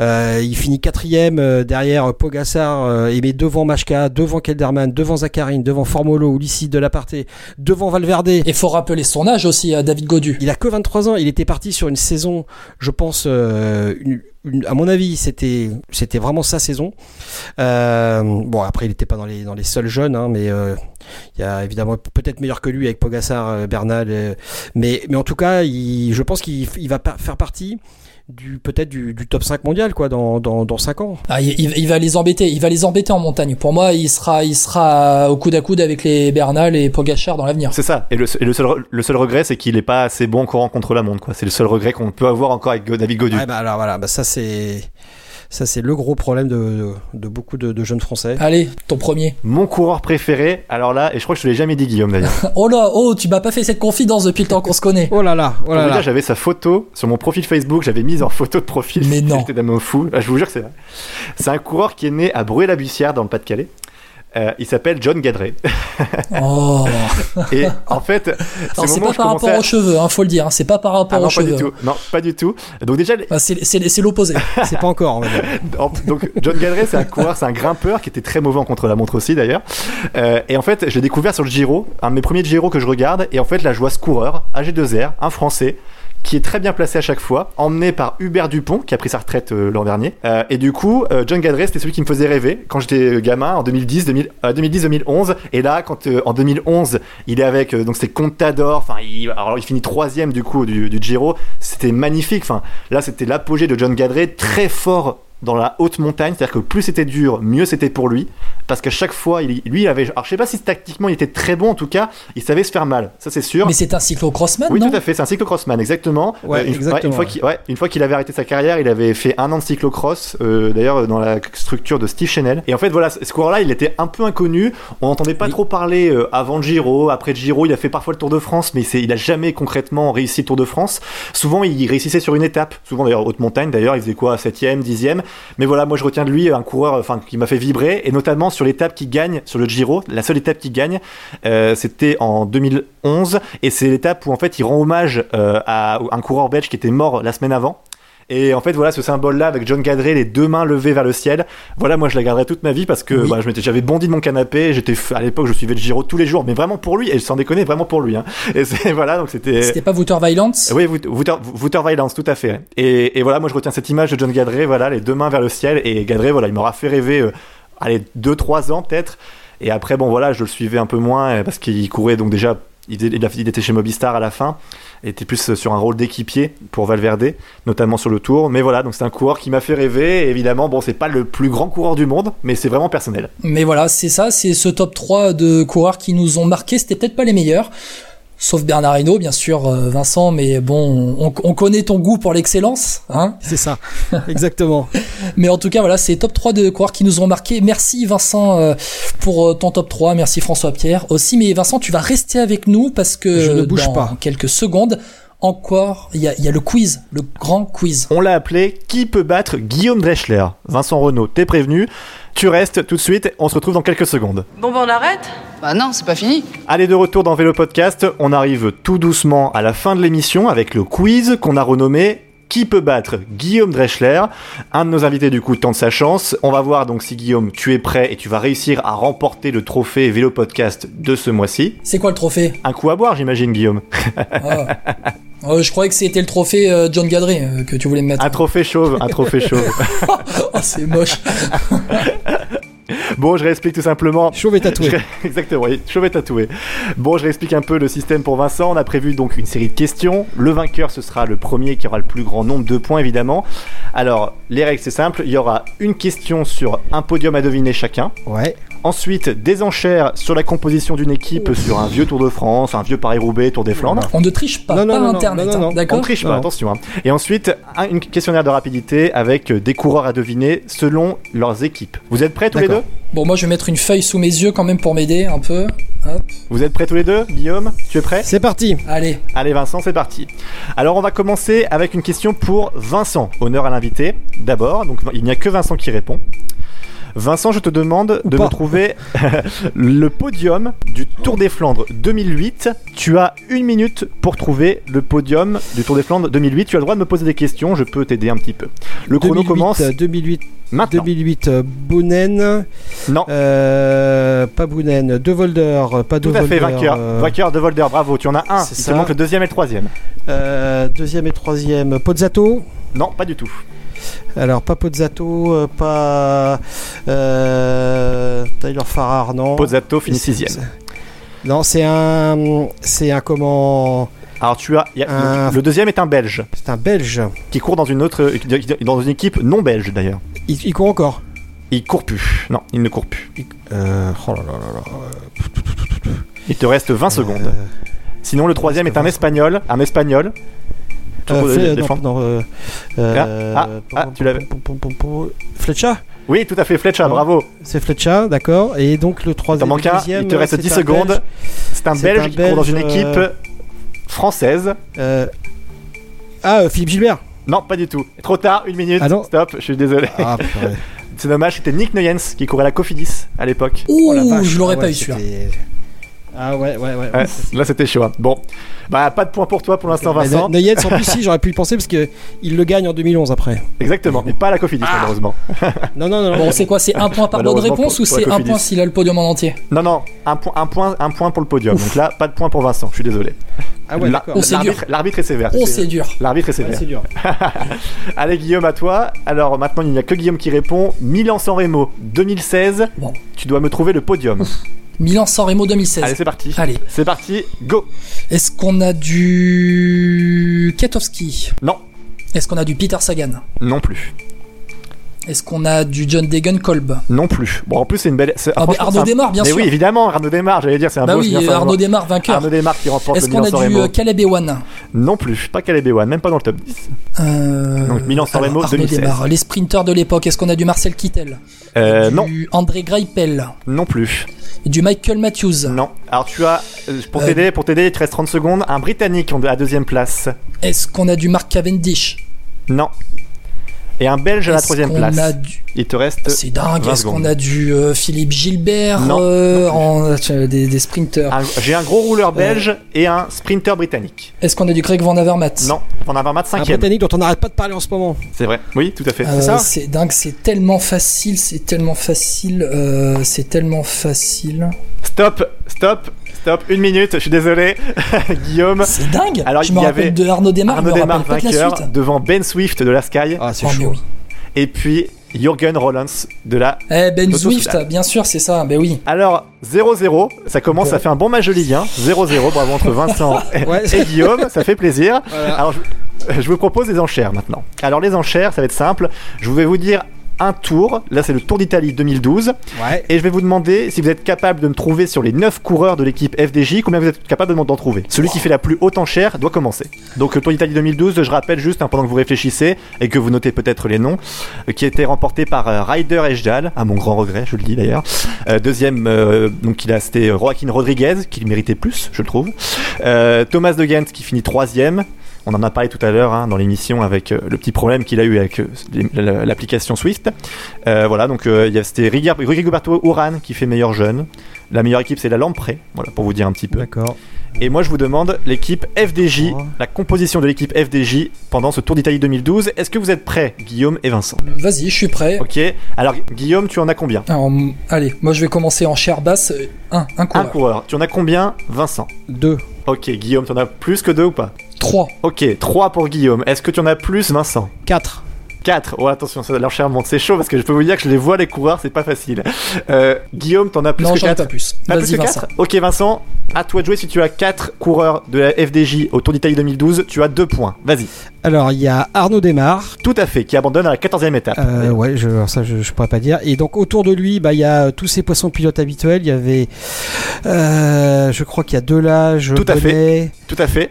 euh, il finit quatrième euh, derrière Pogassar euh, et met devant Machka, devant Kelderman, devant Zacharine, devant Formolo, Ulissi de la Parté, devant Valverde. Et faut rappeler son âge aussi à David Godu. Il a que 23 ans. Il était parti sur une saison, je pense, euh, une- à mon avis, c'était c'était vraiment sa saison. Euh, bon, après, il n'était pas dans les dans les seuls jeunes, hein, mais euh, il y a évidemment peut-être meilleur que lui avec Pogassar, euh, Bernal, euh, mais mais en tout cas, il, je pense qu'il il va faire partie du peut-être du, du top 5 mondial quoi dans dans dans 5 ans. Ah, il, il- il va les embêter, il va les embêter en montagne. Pour moi, il sera, il sera au coude à coude avec les Bernal et Pogachar dans l'avenir. C'est ça. Et, le, et le seul, le seul regret, c'est qu'il est pas assez bon en courant contre la montre. Quoi. C'est le seul regret qu'on peut avoir encore avec David Godu. Ouais, bah alors voilà, bah ça c'est ça c'est le gros problème de, de, de beaucoup de, de jeunes français. Allez, ton premier. Mon coureur préféré, alors là, et je crois que je te l'ai jamais dit, Guillaume d'ailleurs. Oh là, oh, tu m'as pas fait cette confidence depuis le temps qu'on se connaît. Oh là là, oh là là. dire, j'avais sa photo sur mon profil Facebook, j'avais mise en photo de profil. Mais non. J'étais d'un fou. Ah, je vous jure que c'est vrai. C'est un coureur qui est né à Bruay-la-Bussière dans le Pas-de-Calais. Euh, il s'appelle John Gadret. Oh. Et en fait, c'est le c'est pas par rapport à- aux cheveux, hein, faut le dire. hein, C'est pas par rapport Ah non, aux pas cheveux. du tout. Non, pas du tout. Donc déjà, Ah, c'est l'opposé. C'est pas encore, on va dire. En- Donc John Gadret, c'est un coureur, c'est un grimpeur qui était très mauvais en contre-la-montre aussi d'ailleurs. Euh, et en fait, je l'ai découvert sur le Giro, un de mes premiers Giro que je regarde. Et en fait, là, je vois ce coureur, AG2R, un Français, qui est très bien placé à chaque fois, emmené par Hubert Dupont, qui a pris sa retraite euh, l'an dernier. Euh, et du coup, euh, John Gadret, c'était celui qui me faisait rêver quand j'étais gamin en 2010, 2000, euh, 2010-2011. Et là, quand en 2011, il est avec donc c'est Contador. Enfin, il, alors il finit troisième du coup du, du Giro. C'était magnifique. Enfin, là, c'était l'apogée de John Gadret, très fort dans la haute montagne, c'est-à-dire que plus c'était dur, mieux c'était pour lui, parce qu'à chaque fois, il, lui, il avait, alors je sais pas si tactiquement il était très bon, en tout cas, il savait se faire mal, ça c'est sûr. Mais c'est un cyclocrossman, Oui, non tout à fait, c'est un cyclocrossman, exactement. Ouais, Euh, une, exactement, une fois qu'il ouais, avait arrêté sa carrière, il avait fait un an de cyclocross, euh, d'ailleurs dans la structure de Steve Chanel. Et en fait, voilà, ce coureur-là, il était un peu inconnu. On n'entendait pas Oui. trop parler euh, avant le Giro, après le Giro. Il a fait parfois le Tour de France, mais il a jamais concrètement réussi le Tour de France. Souvent, il réussissait sur une étape. Souvent, d'ailleurs, haute montagne, d'ailleurs, il faisait quoi, 7ème, 10ème. Mais voilà, moi, je retiens de lui un coureur, qui m'a fait vibrer, et notamment sur l'étape qui gagne sur le Giro. La seule étape qui gagne, euh, c'était en 2011, et c'est l'étape où en fait il rend hommage euh, à un coureur belge qui était mort la semaine avant. Et en fait, voilà, ce symbole-là avec John Gadret, les deux mains levées vers le ciel. Voilà, moi, je la garderai toute ma vie parce que Oui. bah, je m'étais, j'avais bondi de mon canapé. J'étais, à l'époque, je suivais le Giro tous les jours, mais vraiment pour lui. Et sans déconner, vraiment pour lui. Hein. Et c'est, voilà, donc c'était. C'était pas Wouter Violence Oui, Wouter, Violence, tout à fait. Et, et voilà, moi je retiens cette image de John Gadret, voilà, les deux mains vers le ciel. Et Gadret, voilà, il m'aura fait rêver, euh, allez, 2-3 ans peut-être. Et après, bon voilà, je le suivais un peu moins euh, parce qu'il courait donc déjà, il, était chez Mobistar à la fin. Il était plus sur un rôle d'équipier pour Valverde, notamment sur le tour. Mais voilà, donc c'est un coureur qui m'a fait rêver. Et évidemment, bon, c'est pas le plus grand coureur du monde, mais c'est vraiment personnel. Mais voilà, c'est ça, c'est ce top 3 de coureurs qui nous ont marqué. C'était peut-être pas les meilleurs. Sauf Bernard Hinault, bien sûr, euh, Vincent, mais bon, on, on connaît ton goût pour l'excellence, hein. C'est ça, exactement. Mais en tout cas, voilà, c'est top 3 de coureurs qui nous ont marqué. Merci Vincent euh, pour euh, ton top 3. Merci François Pierre aussi. Mais Vincent, tu vas rester avec nous parce que Je ne bouge dans pas. quelques secondes, encore, il y a, il y a le quiz, le grand quiz. On l'a appelé Qui peut battre Guillaume Dreschler Vincent Renault, t'es prévenu. Tu restes tout de suite, on se retrouve dans quelques secondes. Bon, ben on arrête Bah non, c'est pas fini. Allez, de retour dans Vélo Podcast, on arrive tout doucement à la fin de l'émission avec le quiz qu'on a renommé Qui peut battre Guillaume Dreschler? Un de nos invités du coup tente sa chance. On va voir donc si Guillaume tu es prêt et tu vas réussir à remporter le trophée Vélo Podcast de ce mois-ci. C'est quoi le trophée? Un coup à boire j'imagine Guillaume. Ah. Euh, Je croyais que c'était le trophée euh, John Gadret euh, que tu voulais me mettre. Un trophée chauve, un trophée chauve. Oh, c'est moche. Bon, je réexplique tout simplement. Chauve et tatoué. Exactement, oui, chauve et tatoué. Bon, je réexplique un peu le système pour Vincent. On a prévu donc une série de questions. Le vainqueur, ce sera le premier qui aura le plus grand nombre de points, évidemment. Alors, les règles, c'est simple. Il y aura une question sur un podium à deviner chacun. Ouais. Ensuite, des enchères sur la composition d'une équipe sur un vieux Tour de France, un vieux Paris-Roubaix, Tour des Flandres. On ne triche pas, Non, non, pas non, Internet, non, non, hein, non. On d'accord triche pas, Non. attention. hein. Et ensuite, un une questionnaire de rapidité avec des coureurs à deviner selon leurs équipes. Vous êtes prêts tous les deux Bon, moi je vais mettre une feuille sous mes yeux quand même pour m'aider un peu. Hop. Vous êtes prêts tous les deux Guillaume, tu es prêt C'est parti. Allez, Allez Vincent, c'est parti. Alors on va commencer avec une question pour Vincent. Honneur à l'invité. D'abord, donc il n'y a que Vincent qui répond. Vincent, je te demande de pas. me trouver le podium du Tour des Flandres 2008. Tu as une minute pour trouver le podium du Tour des Flandres 2008. Tu as le droit de me poser des questions, je peux t'aider un petit peu. Le chrono 2008, commence euh, 2008, maintenant. 2008, euh, Bounen. Non, Euh, pas Bounen. De Volder. euh, Pas de tout à fait, vainqueur. euh, Vainqueur de Volder, bravo. Tu en as un. C'est Il te ça. manque le deuxième et le troisième. euh, deuxième et troisième. Pozzato. Non, pas du tout. Alors, pas Pozzato, pas. Tyler Farrar, non. Pozzato finit sixième. Non, c'est un. C'est un comment. Alors tu as, il y a- Un- le deuxième est un Belge C'est un Belge. qui court dans une autre, dans une équipe non belge d'ailleurs. Il, il court encore. Il court plus. Non, il ne court plus. Euh, oh là là là là. Il te reste 20 secondes. Euh, Sinon le troisième est un 20 espagnol, un espagnol. euh, non, non, euh, euh, Ah, ah, tu l'avais. Fletcha Oui, tout à fait, Fletcher, Ah. bravo. C'est Fletcha, d'accord. Et donc le T'en troisième. manques un, il te reste c'est 10 un secondes. C'est un Belge un qui court dans une équipe euh, française. Euh, Ah, euh, Philippe Gilbert. Non, pas du tout. Trop tard, une minute. Ah non. Stop, je suis désolé. Ah. C'est dommage, c'était Nick Nuyens qui courait la Cofidis à l'époque. ouh, Oh la vache. je l'aurais Ah pas ouais, eu celui-là. Ah ouais, ouais, ouais. Ouais, là c'était chaud. hein. Bon, bah pas de point pour toi pour l'instant, Mais Vincent. Nuyens, en plus, si, j'aurais pu y penser parce que il le gagne en 2011 après. Exactement, mais pas à la Cofidis Ah. malheureusement. Non, non, non. Bon, c'est quoi C'est un point par bonne réponse pour- ou c'est un point s'il a le podium en entier? Non, non, un, point, un, point, un point pour le podium. Donc là, pas de point pour Vincent, je suis désolé. Ah ouais, d'accord. Oh. L'arbitre est sévère. tu Oh, c'est dur. L'arbitre est Ouais, sévère. c'est dur. Allez, Guillaume, à toi. Alors maintenant, il n'y a que Guillaume qui répond. Milan-San Remo 2016. Bon. Tu dois me trouver le podium. Milan-San Remo 2016. Allez, c'est parti. Allez. C'est parti, go. Est-ce qu'on a du Ketowski Non, Est-ce qu'on a du Peter Sagan? Non plus. Est-ce qu'on a du John Degenkolb Kolb Non plus. Bon, en plus, c'est une belle. Ah, mais Arnaud un- Desmar, bien mais sûr. oui, évidemment, Arnaud Desmar, j'allais dire, c'est un Bah beau oui, Arnaud Remo. Desmar, vainqueur. Arnaud Desmar qui remporte Est-ce qu'on a du euh, Caleb Ewan Non plus, pas Caleb Ewan, même pas dans le top 10. Euh, Donc, Milan-San alors, Remo Arnaud 2016. Desmar. Les sprinteurs de l'époque, est-ce qu'on a du Marcel Kittel Euh, du non, André Greipel non plus. Du Michael Matthews Non. Alors, tu as, euh, pour Euh, t'aider, pour t'aider, il te reste 30 secondes, un Britannique à deuxième place. Est-ce qu'on a du Mark Cavendish? Non. Et un Belge à la troisième place. a du- Il te reste. C'est dingue. 20 Est-ce qu'on a du euh, Philippe Gilbert Non, euh, non en, euh, des, des sprinters J'ai un gros rouleur belge et un sprinter britannique. Est-ce qu'on a du Greg Van Avermaet Non, Van Avermaet Un cinquième. Britannique dont on n'arrête pas de parler en ce moment. C'est vrai. Oui, tout à fait. Euh, ça C'est dingue, c'est tellement facile, c'est tellement facile, euh, c'est tellement facile. Stop, stop, stop. Une minute. Je suis désolé, Guillaume. C'est dingue. Alors, je il me y rappelle avait de Arnaud Desmar, Arnaud je me Desmar rappelle pas de la vainqueur suite. devant Ben Swift de la Sky Ah, c'est Oh, mais chaud. oui. et puis Jürgen Rollins de la. Eh Ben Soudal. bien sûr, c'est ça. Ben oui. Alors 0-0, ça commence, ça fait un bon match de Ligue 1. 0-0, bravo entre Vincent et, Guillaume, ça fait plaisir. Voilà. Alors je, je vous propose des enchères maintenant. Alors les enchères, ça va être simple. Je vais vous dire un tour. Là, c'est le Tour d'Italie 2012. Ouais. Et je vais vous demander si vous êtes capable de me trouver sur les 9 coureurs de l'équipe FDJ, combien vous êtes capable de m'en trouver? Celui qui fait la plus haute enchère doit commencer. Donc le Tour d'Italie 2012, je rappelle juste hein, pendant que vous réfléchissez et que vous notez peut-être les noms, euh, qui a été remporté par euh, Ryder Ejdal, à mon grand regret, je le dis d'ailleurs. Euh, deuxième, euh, donc il a c'était Joaquin Rodriguez, qui le méritait plus, je trouve. Thomas de Gent qui finit troisième. On en a parlé tout à l'heure hein, dans l'émission avec euh, le petit problème qu'il a eu avec euh, l'application Swift. Euh, voilà, donc euh, il y a- c'était Rigoberto Urán qui fait meilleur jeune. La meilleure équipe, c'est la Lamprey, voilà, pour vous dire un petit peu. D'accord. Et moi, je vous demande l'équipe FDJ, Oh. la composition de l'équipe FDJ pendant ce Tour d'Italie 2012. Est-ce que vous êtes prêts, Guillaume et Vincent? Vas-y, je suis prêt. Ok. Alors, Guillaume, tu en as combien? Alors, allez, moi je vais commencer en chair basse. Un, un Un coureur. coureur. Tu en as combien, Vincent? Deux. Ok, Guillaume, tu en as plus que deux ou pas Trois. Ok, 3 pour Guillaume. Est-ce que tu en as plus, Vincent? Quatre. 4. Oh, attention, ça, l'enchère monte, c'est chaud parce que je peux vous dire que je les vois, les coureurs, c'est pas facile. Euh, Guillaume, t'en as plus non, que j'en ai 4 pas plus. Pas plus Vas-y, que Vincent. 4 Ok, Vincent, à toi de jouer. Si tu as 4 coureurs de la FDJ au Tour d'Italie 2012, tu as 2 points. Vas-y. Alors, il y a Arnaud Desmar. Tout à fait, qui abandonne à la 14e étape. Euh, ouais, je, ça, je, je pourrais pas dire. Et donc, autour de lui, bah, il y a euh, tous ces poissons pilotes habituels. Il y avait, euh, je crois qu'il y a Delage, Tout à fait. Bonnet, Tout à fait.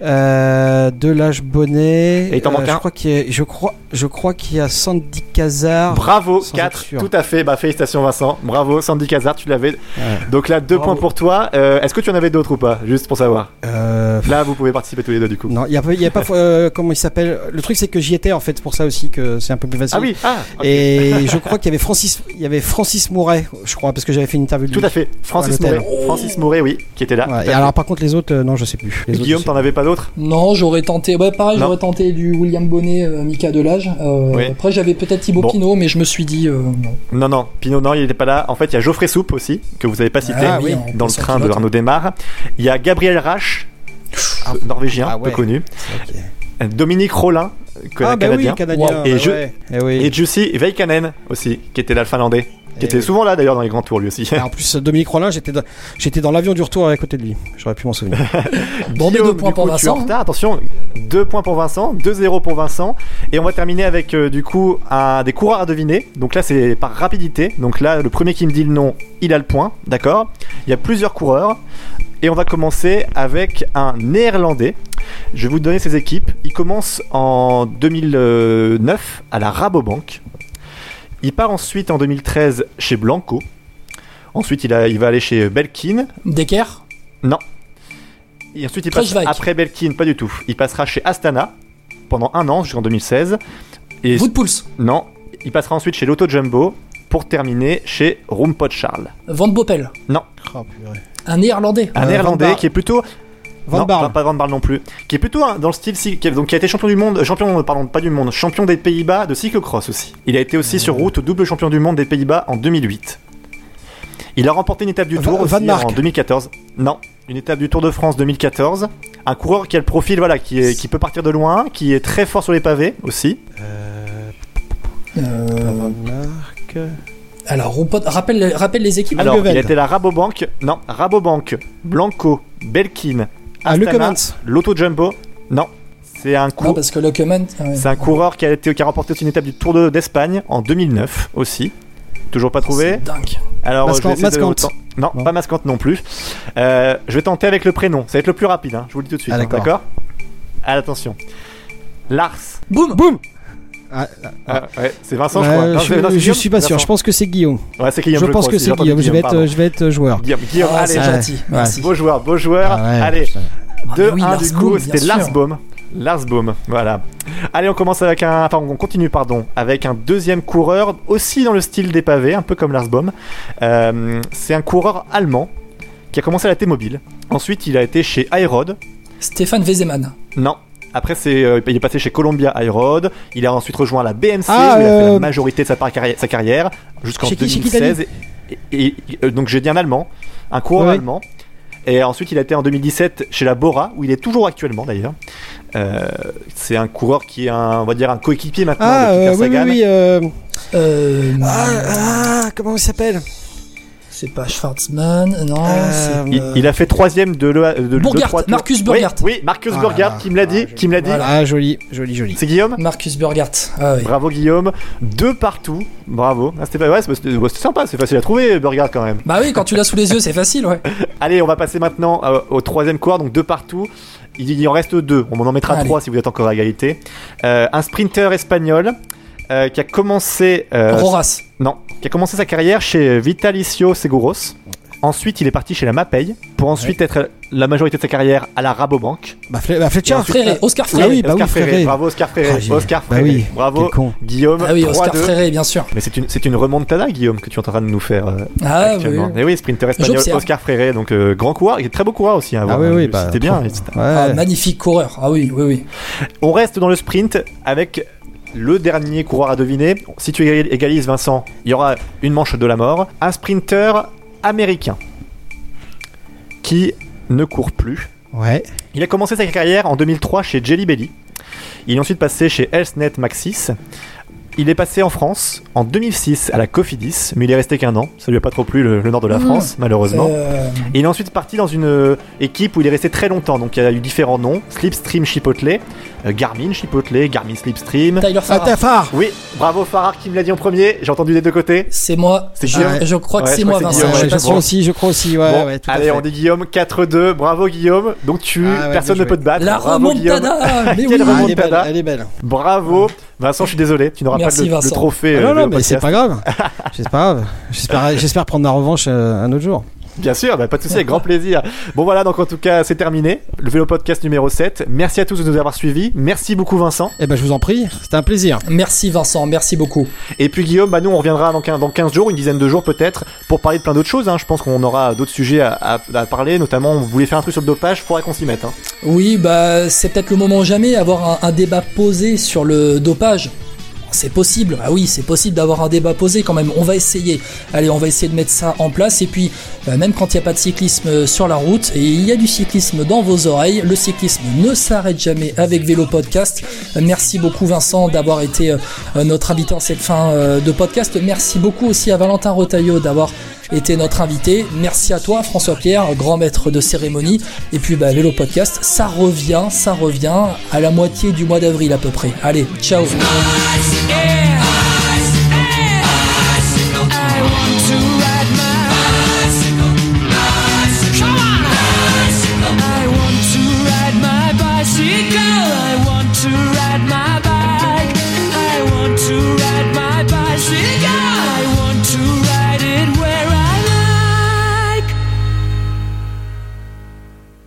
Delage, Bonnet. Et il t'en manque je un crois qu'il y a, je crois, je crois qu'il y a Sandy Cazard. Bravo, sans 4. être sûr. Tout à fait. Bah, félicitations, Vincent. Bravo, Sandy Cazard, tu l'avais. Ouais. Donc là, 2 Bravo. points pour toi. Euh, Est-ce que tu en avais d'autres ou pas? Juste pour savoir. Euh, Là, vous pouvez participer tous les deux, du coup. non, il y a, y a pas, euh, comment il s'appelle? Le truc, c'est que j'y étais en fait, c'est pour ça aussi que c'est un peu plus facile. Ah oui, ah. Et je crois qu'il y avait Francis, il y avait Francis Mouret, je crois, parce que j'avais fait une interview de Tout lui. à fait. Francis À. Mouret. Francis Mouret, oui, qui était là. Ouais, et à fait. alors par contre les autres, euh, non, je sais plus. Les Guillaume, t'en avais pas d'autres? Non, j'aurais tenté. Ouais, pareil, j'aurais tenté du William Bonnet, euh, Mika Delage. Euh, Oui. Après, j'avais peut-être Thibaut Bon. Pinot, mais je me suis dit euh, non. Non, non, Pinot, non, il était pas là. En fait, il y a Geoffrey Soupe aussi, que vous avez pas cité, Ah oui, dans le train de. Arnaud Desmar. Il y a Gabriel Rache, euh, norvégien, Ah ouais. peu connu. Dominique Rollin, que- Ah bah canadien. oui, canadien. Wow. Et bah je- ouais. Eh oui. Et Jussi Veikkanen aussi, qui était là le finlandais. Qui était souvent là d'ailleurs dans les grands tours lui aussi. Et en plus, Dominique Rollin, j'étais dans, j'étais dans l'avion du retour à côté de lui. J'aurais pu m'en souvenir. Bon, mais deux points pour Vincent. retard. Attention, 2 points pour Vincent, 2-0 pour Vincent. Et on va terminer avec euh, du coup un des coureurs à deviner. Donc là, c'est par rapidité. Donc là, le premier qui me dit le nom, il a le point. D'accord? Il y a plusieurs coureurs. Et on va commencer avec un néerlandais. Je vais vous donner ses équipes. Il commence en 2009 à la Rabobank. Il part ensuite en 2013 chez Blanco. Ensuite, il, a, il va aller chez Belkin. Decker? Non. Et ensuite, il passe après Belkin, pas du tout. Il passera chez Astana pendant un an jusqu'en 2016. Et Woodpulse non, il passera ensuite chez Lotto Jumbo pour terminer chez Roompot Charles. Van Boppel Non, Oh, purée. Un néerlandais un Euh, néerlandais qui est plutôt Van non, pas, pas Van non plus, qui est plutôt dans le style qui, a- donc qui a été champion du monde, champion pardon pas du monde, champion des Pays-Bas de cyclocross aussi. Il a été aussi sur route double champion du monde des Pays-Bas en 2008. Il a remporté une étape du Tour Van aussi en 2014. Non, une étape du Tour de France 2014. Un coureur qui a le profil voilà qui est, qui peut partir de loin, qui est très fort sur les pavés aussi. Euh, Euh, Van Mark. Alors, rappelle, rappelle les équipes. Alors, il était la Rabobank, non, Rabobank, Blanco, Belkin, Ah, Le. Lotto Jumbo. Non, c'est un Non, coureur. parce que Lockeman. ouais. C'est un coureur qui a, été, qui a remporté aussi une étape du Tour de- d'Espagne en 2009 aussi. Toujours pas trouvé. C'est dingue. Alors, Mascant- je vais. Non, Non. pas Mascante non plus. Euh, je vais tenter avec le prénom. Ça va être le plus rapide, hein, je vous le dis tout de suite. Ah, hein, d'accord. d'accord Ah, attention. Lars. Boum Boum Ah, Ah, ouais, c'est Vincent, je euh, crois. Non, je, c'est- non, je Guillaume suis pas sûr. Vincent. Je pense que c'est Guillaume. Ouais, c'est Guillaume. je le pense que c'est Guillaume. Je vais être, pardon. je vais être joueur. Guillaume, Guillaume, Ah, allez. gentil. Merci. Beau joueur, beau joueur. Ah ouais, allez, putain. 2 Ah oui, 1 Lars du Boom, coup, c'était sûr. Lars Baum. Lars Baum, voilà. Allez, on commence avec un. Enfin, on continue, pardon, avec un deuxième coureur, aussi dans le style des pavés, un peu comme Lars Baum. Euh, c'est un coureur allemand qui a commencé à la T-Mobile. Ensuite, il a été chez iRod. Stéphane Wezeman. Non. Après, c'est, euh, il est passé chez Columbia iRod. Il a ensuite rejoint la BMC, Ah, où il a fait euh, la majorité de sa, carrière, sa carrière, jusqu'en Chez qui- chez qui t'as 2016. Et, et- et- euh, donc, j'ai dit un allemand, un coureur Ouais. allemand. Et ensuite, il a été en 2017 chez la Bora, où il est toujours actuellement d'ailleurs. Euh, c'est un coureur qui est un, on va dire, un coéquipier maintenant Ah, de Peter euh, oui, oui, Sagan. oui. euh, Euh, Ah, ah, comment il s'appelle? C'est pas Schwarzman, non. Euh, c'est, Il, il a fait troisième de le, de. Marcus Oui, Burghardt. Oui, Marcus Ah, qui me l'a dit, qui me l'a dit. Voilà. Ah, joli, joli, joli. C'est Guillaume. Marcus Burghardt. Ah oui. Bravo Guillaume, deux partout, bravo. Ah, c'était pas, ouais, sympa, c'est facile à trouver Burghardt quand même. Bah oui, quand tu l'as sous les yeux, c'est facile, ouais. Allez, on va passer maintenant euh, au troisième coureur, donc deux partout. Il, il en reste deux, on en mettra Allez. trois si vous êtes encore à égalité. Euh, un sprinter espagnol euh, qui a commencé, euh, Roras. non, qui a commencé sa carrière chez Vitalicio Seguros. Ensuite, il est parti chez la Mapei pour ensuite être la majorité de sa carrière à la Rabobank. Bah, bah, Fletcher. Fréré, Oscar Ah Fréré. oui, bah Oscar oui, Fréré. Fréré. Bravo Oscar Fréré. Ah, Oscar bah Fréré. oui, Bravo con. Guillaume. Ah oui, Oscar 3-2. Fréré, bien sûr. Mais c'est une, c'est une remontada, Guillaume, que tu es en train de nous faire euh, Ah oui. actuellement. Et oui, sprinter espagnol. Oscar Fréré, donc euh, grand coureur, il est très beau coureur aussi. Hein, Ah oui, oui, bah, c'était bien. Ah, magnifique coureur. Ah oui, oui, oui. On reste dans le sprint avec le dernier coureur à deviner. Si tu égal- égalises, Vincent, il y aura une manche de la mort. Un sprinter américain qui ne court plus. Ouais. Il a commencé sa carrière en 2003 chez Jelly Belly. Il est ensuite passé chez Elsnet Maxis. Il est passé en France en 2006 à la Cofidis, mais il est resté qu'un an. Ça lui a pas trop plu le, le nord de la Mmh. France, malheureusement. Euh, Et il est ensuite parti dans une euh, équipe où il est resté très longtemps. Donc il y a eu différents noms Slipstream Chipotle, euh, Garmin Chipotle, Garmin Slipstream. Tyler Ah, Farrar. Oui, bravo Farrar qui me l'a dit en premier. J'ai entendu des deux côtés. C'est moi. C'est je, Guillaume je crois que Ouais, c'est moi, que Vincent. Ouais, je crois aussi, je crois aussi, ouais, bon, ouais, tout à allez, fait. on dit Guillaume 4-2. Bravo Guillaume. Donc tu, Ah ouais, personne ne peut te battre. La bravo, Guillaume. remontada Mais Quelle oui Ah, elle est belle, remontada. elle est belle. Bravo. Vincent, je suis désolé. Tu n'auras pas Merci, le, le Vincent. trophée. Ah euh, non, non, Vélo mais c'est pas grave. C'est pas grave. J'espère, j'espère prendre ma revanche euh, un autre jour. Bien sûr, bah, pas de souci, avec grand plaisir. Bon voilà, donc en tout cas, c'est terminé. Le Vélo Podcast numéro 7. Merci à tous de nous avoir suivis. Merci beaucoup Vincent. Eh ben, je vous en prie. C'était un plaisir. Merci Vincent, merci beaucoup. Et puis Guillaume, bah nous on reviendra dans 15, dans 15 jours, une dizaine de jours peut-être, pour parler de plein d'autres choses. hein. Je pense qu'on aura d'autres sujets à, à- à parler, notamment on voulait faire un truc sur le dopage, faudrait qu'on s'y mette. hein. Oui, bah c'est peut-être le moment ou jamais avoir un, un débat posé sur le dopage. C'est possible, ah oui, c'est possible d'avoir un débat posé quand même. On va essayer. Allez, on va essayer de mettre ça en place. Et puis, bah, même quand il n'y a pas de cyclisme euh, sur la route, et il y a du cyclisme dans vos oreilles, le cyclisme ne s'arrête jamais avec Vélo Podcast. Merci beaucoup Vincent d'avoir été euh, notre invité en cette fin euh, de podcast. Merci beaucoup aussi à Valentin Rotaillot d'avoir été notre invité. Merci à toi François Pierre, grand maître de cérémonie. Et puis bah, Vélo Podcast, ça revient, ça revient à la moitié du mois d'avril à peu près. Allez, ciao.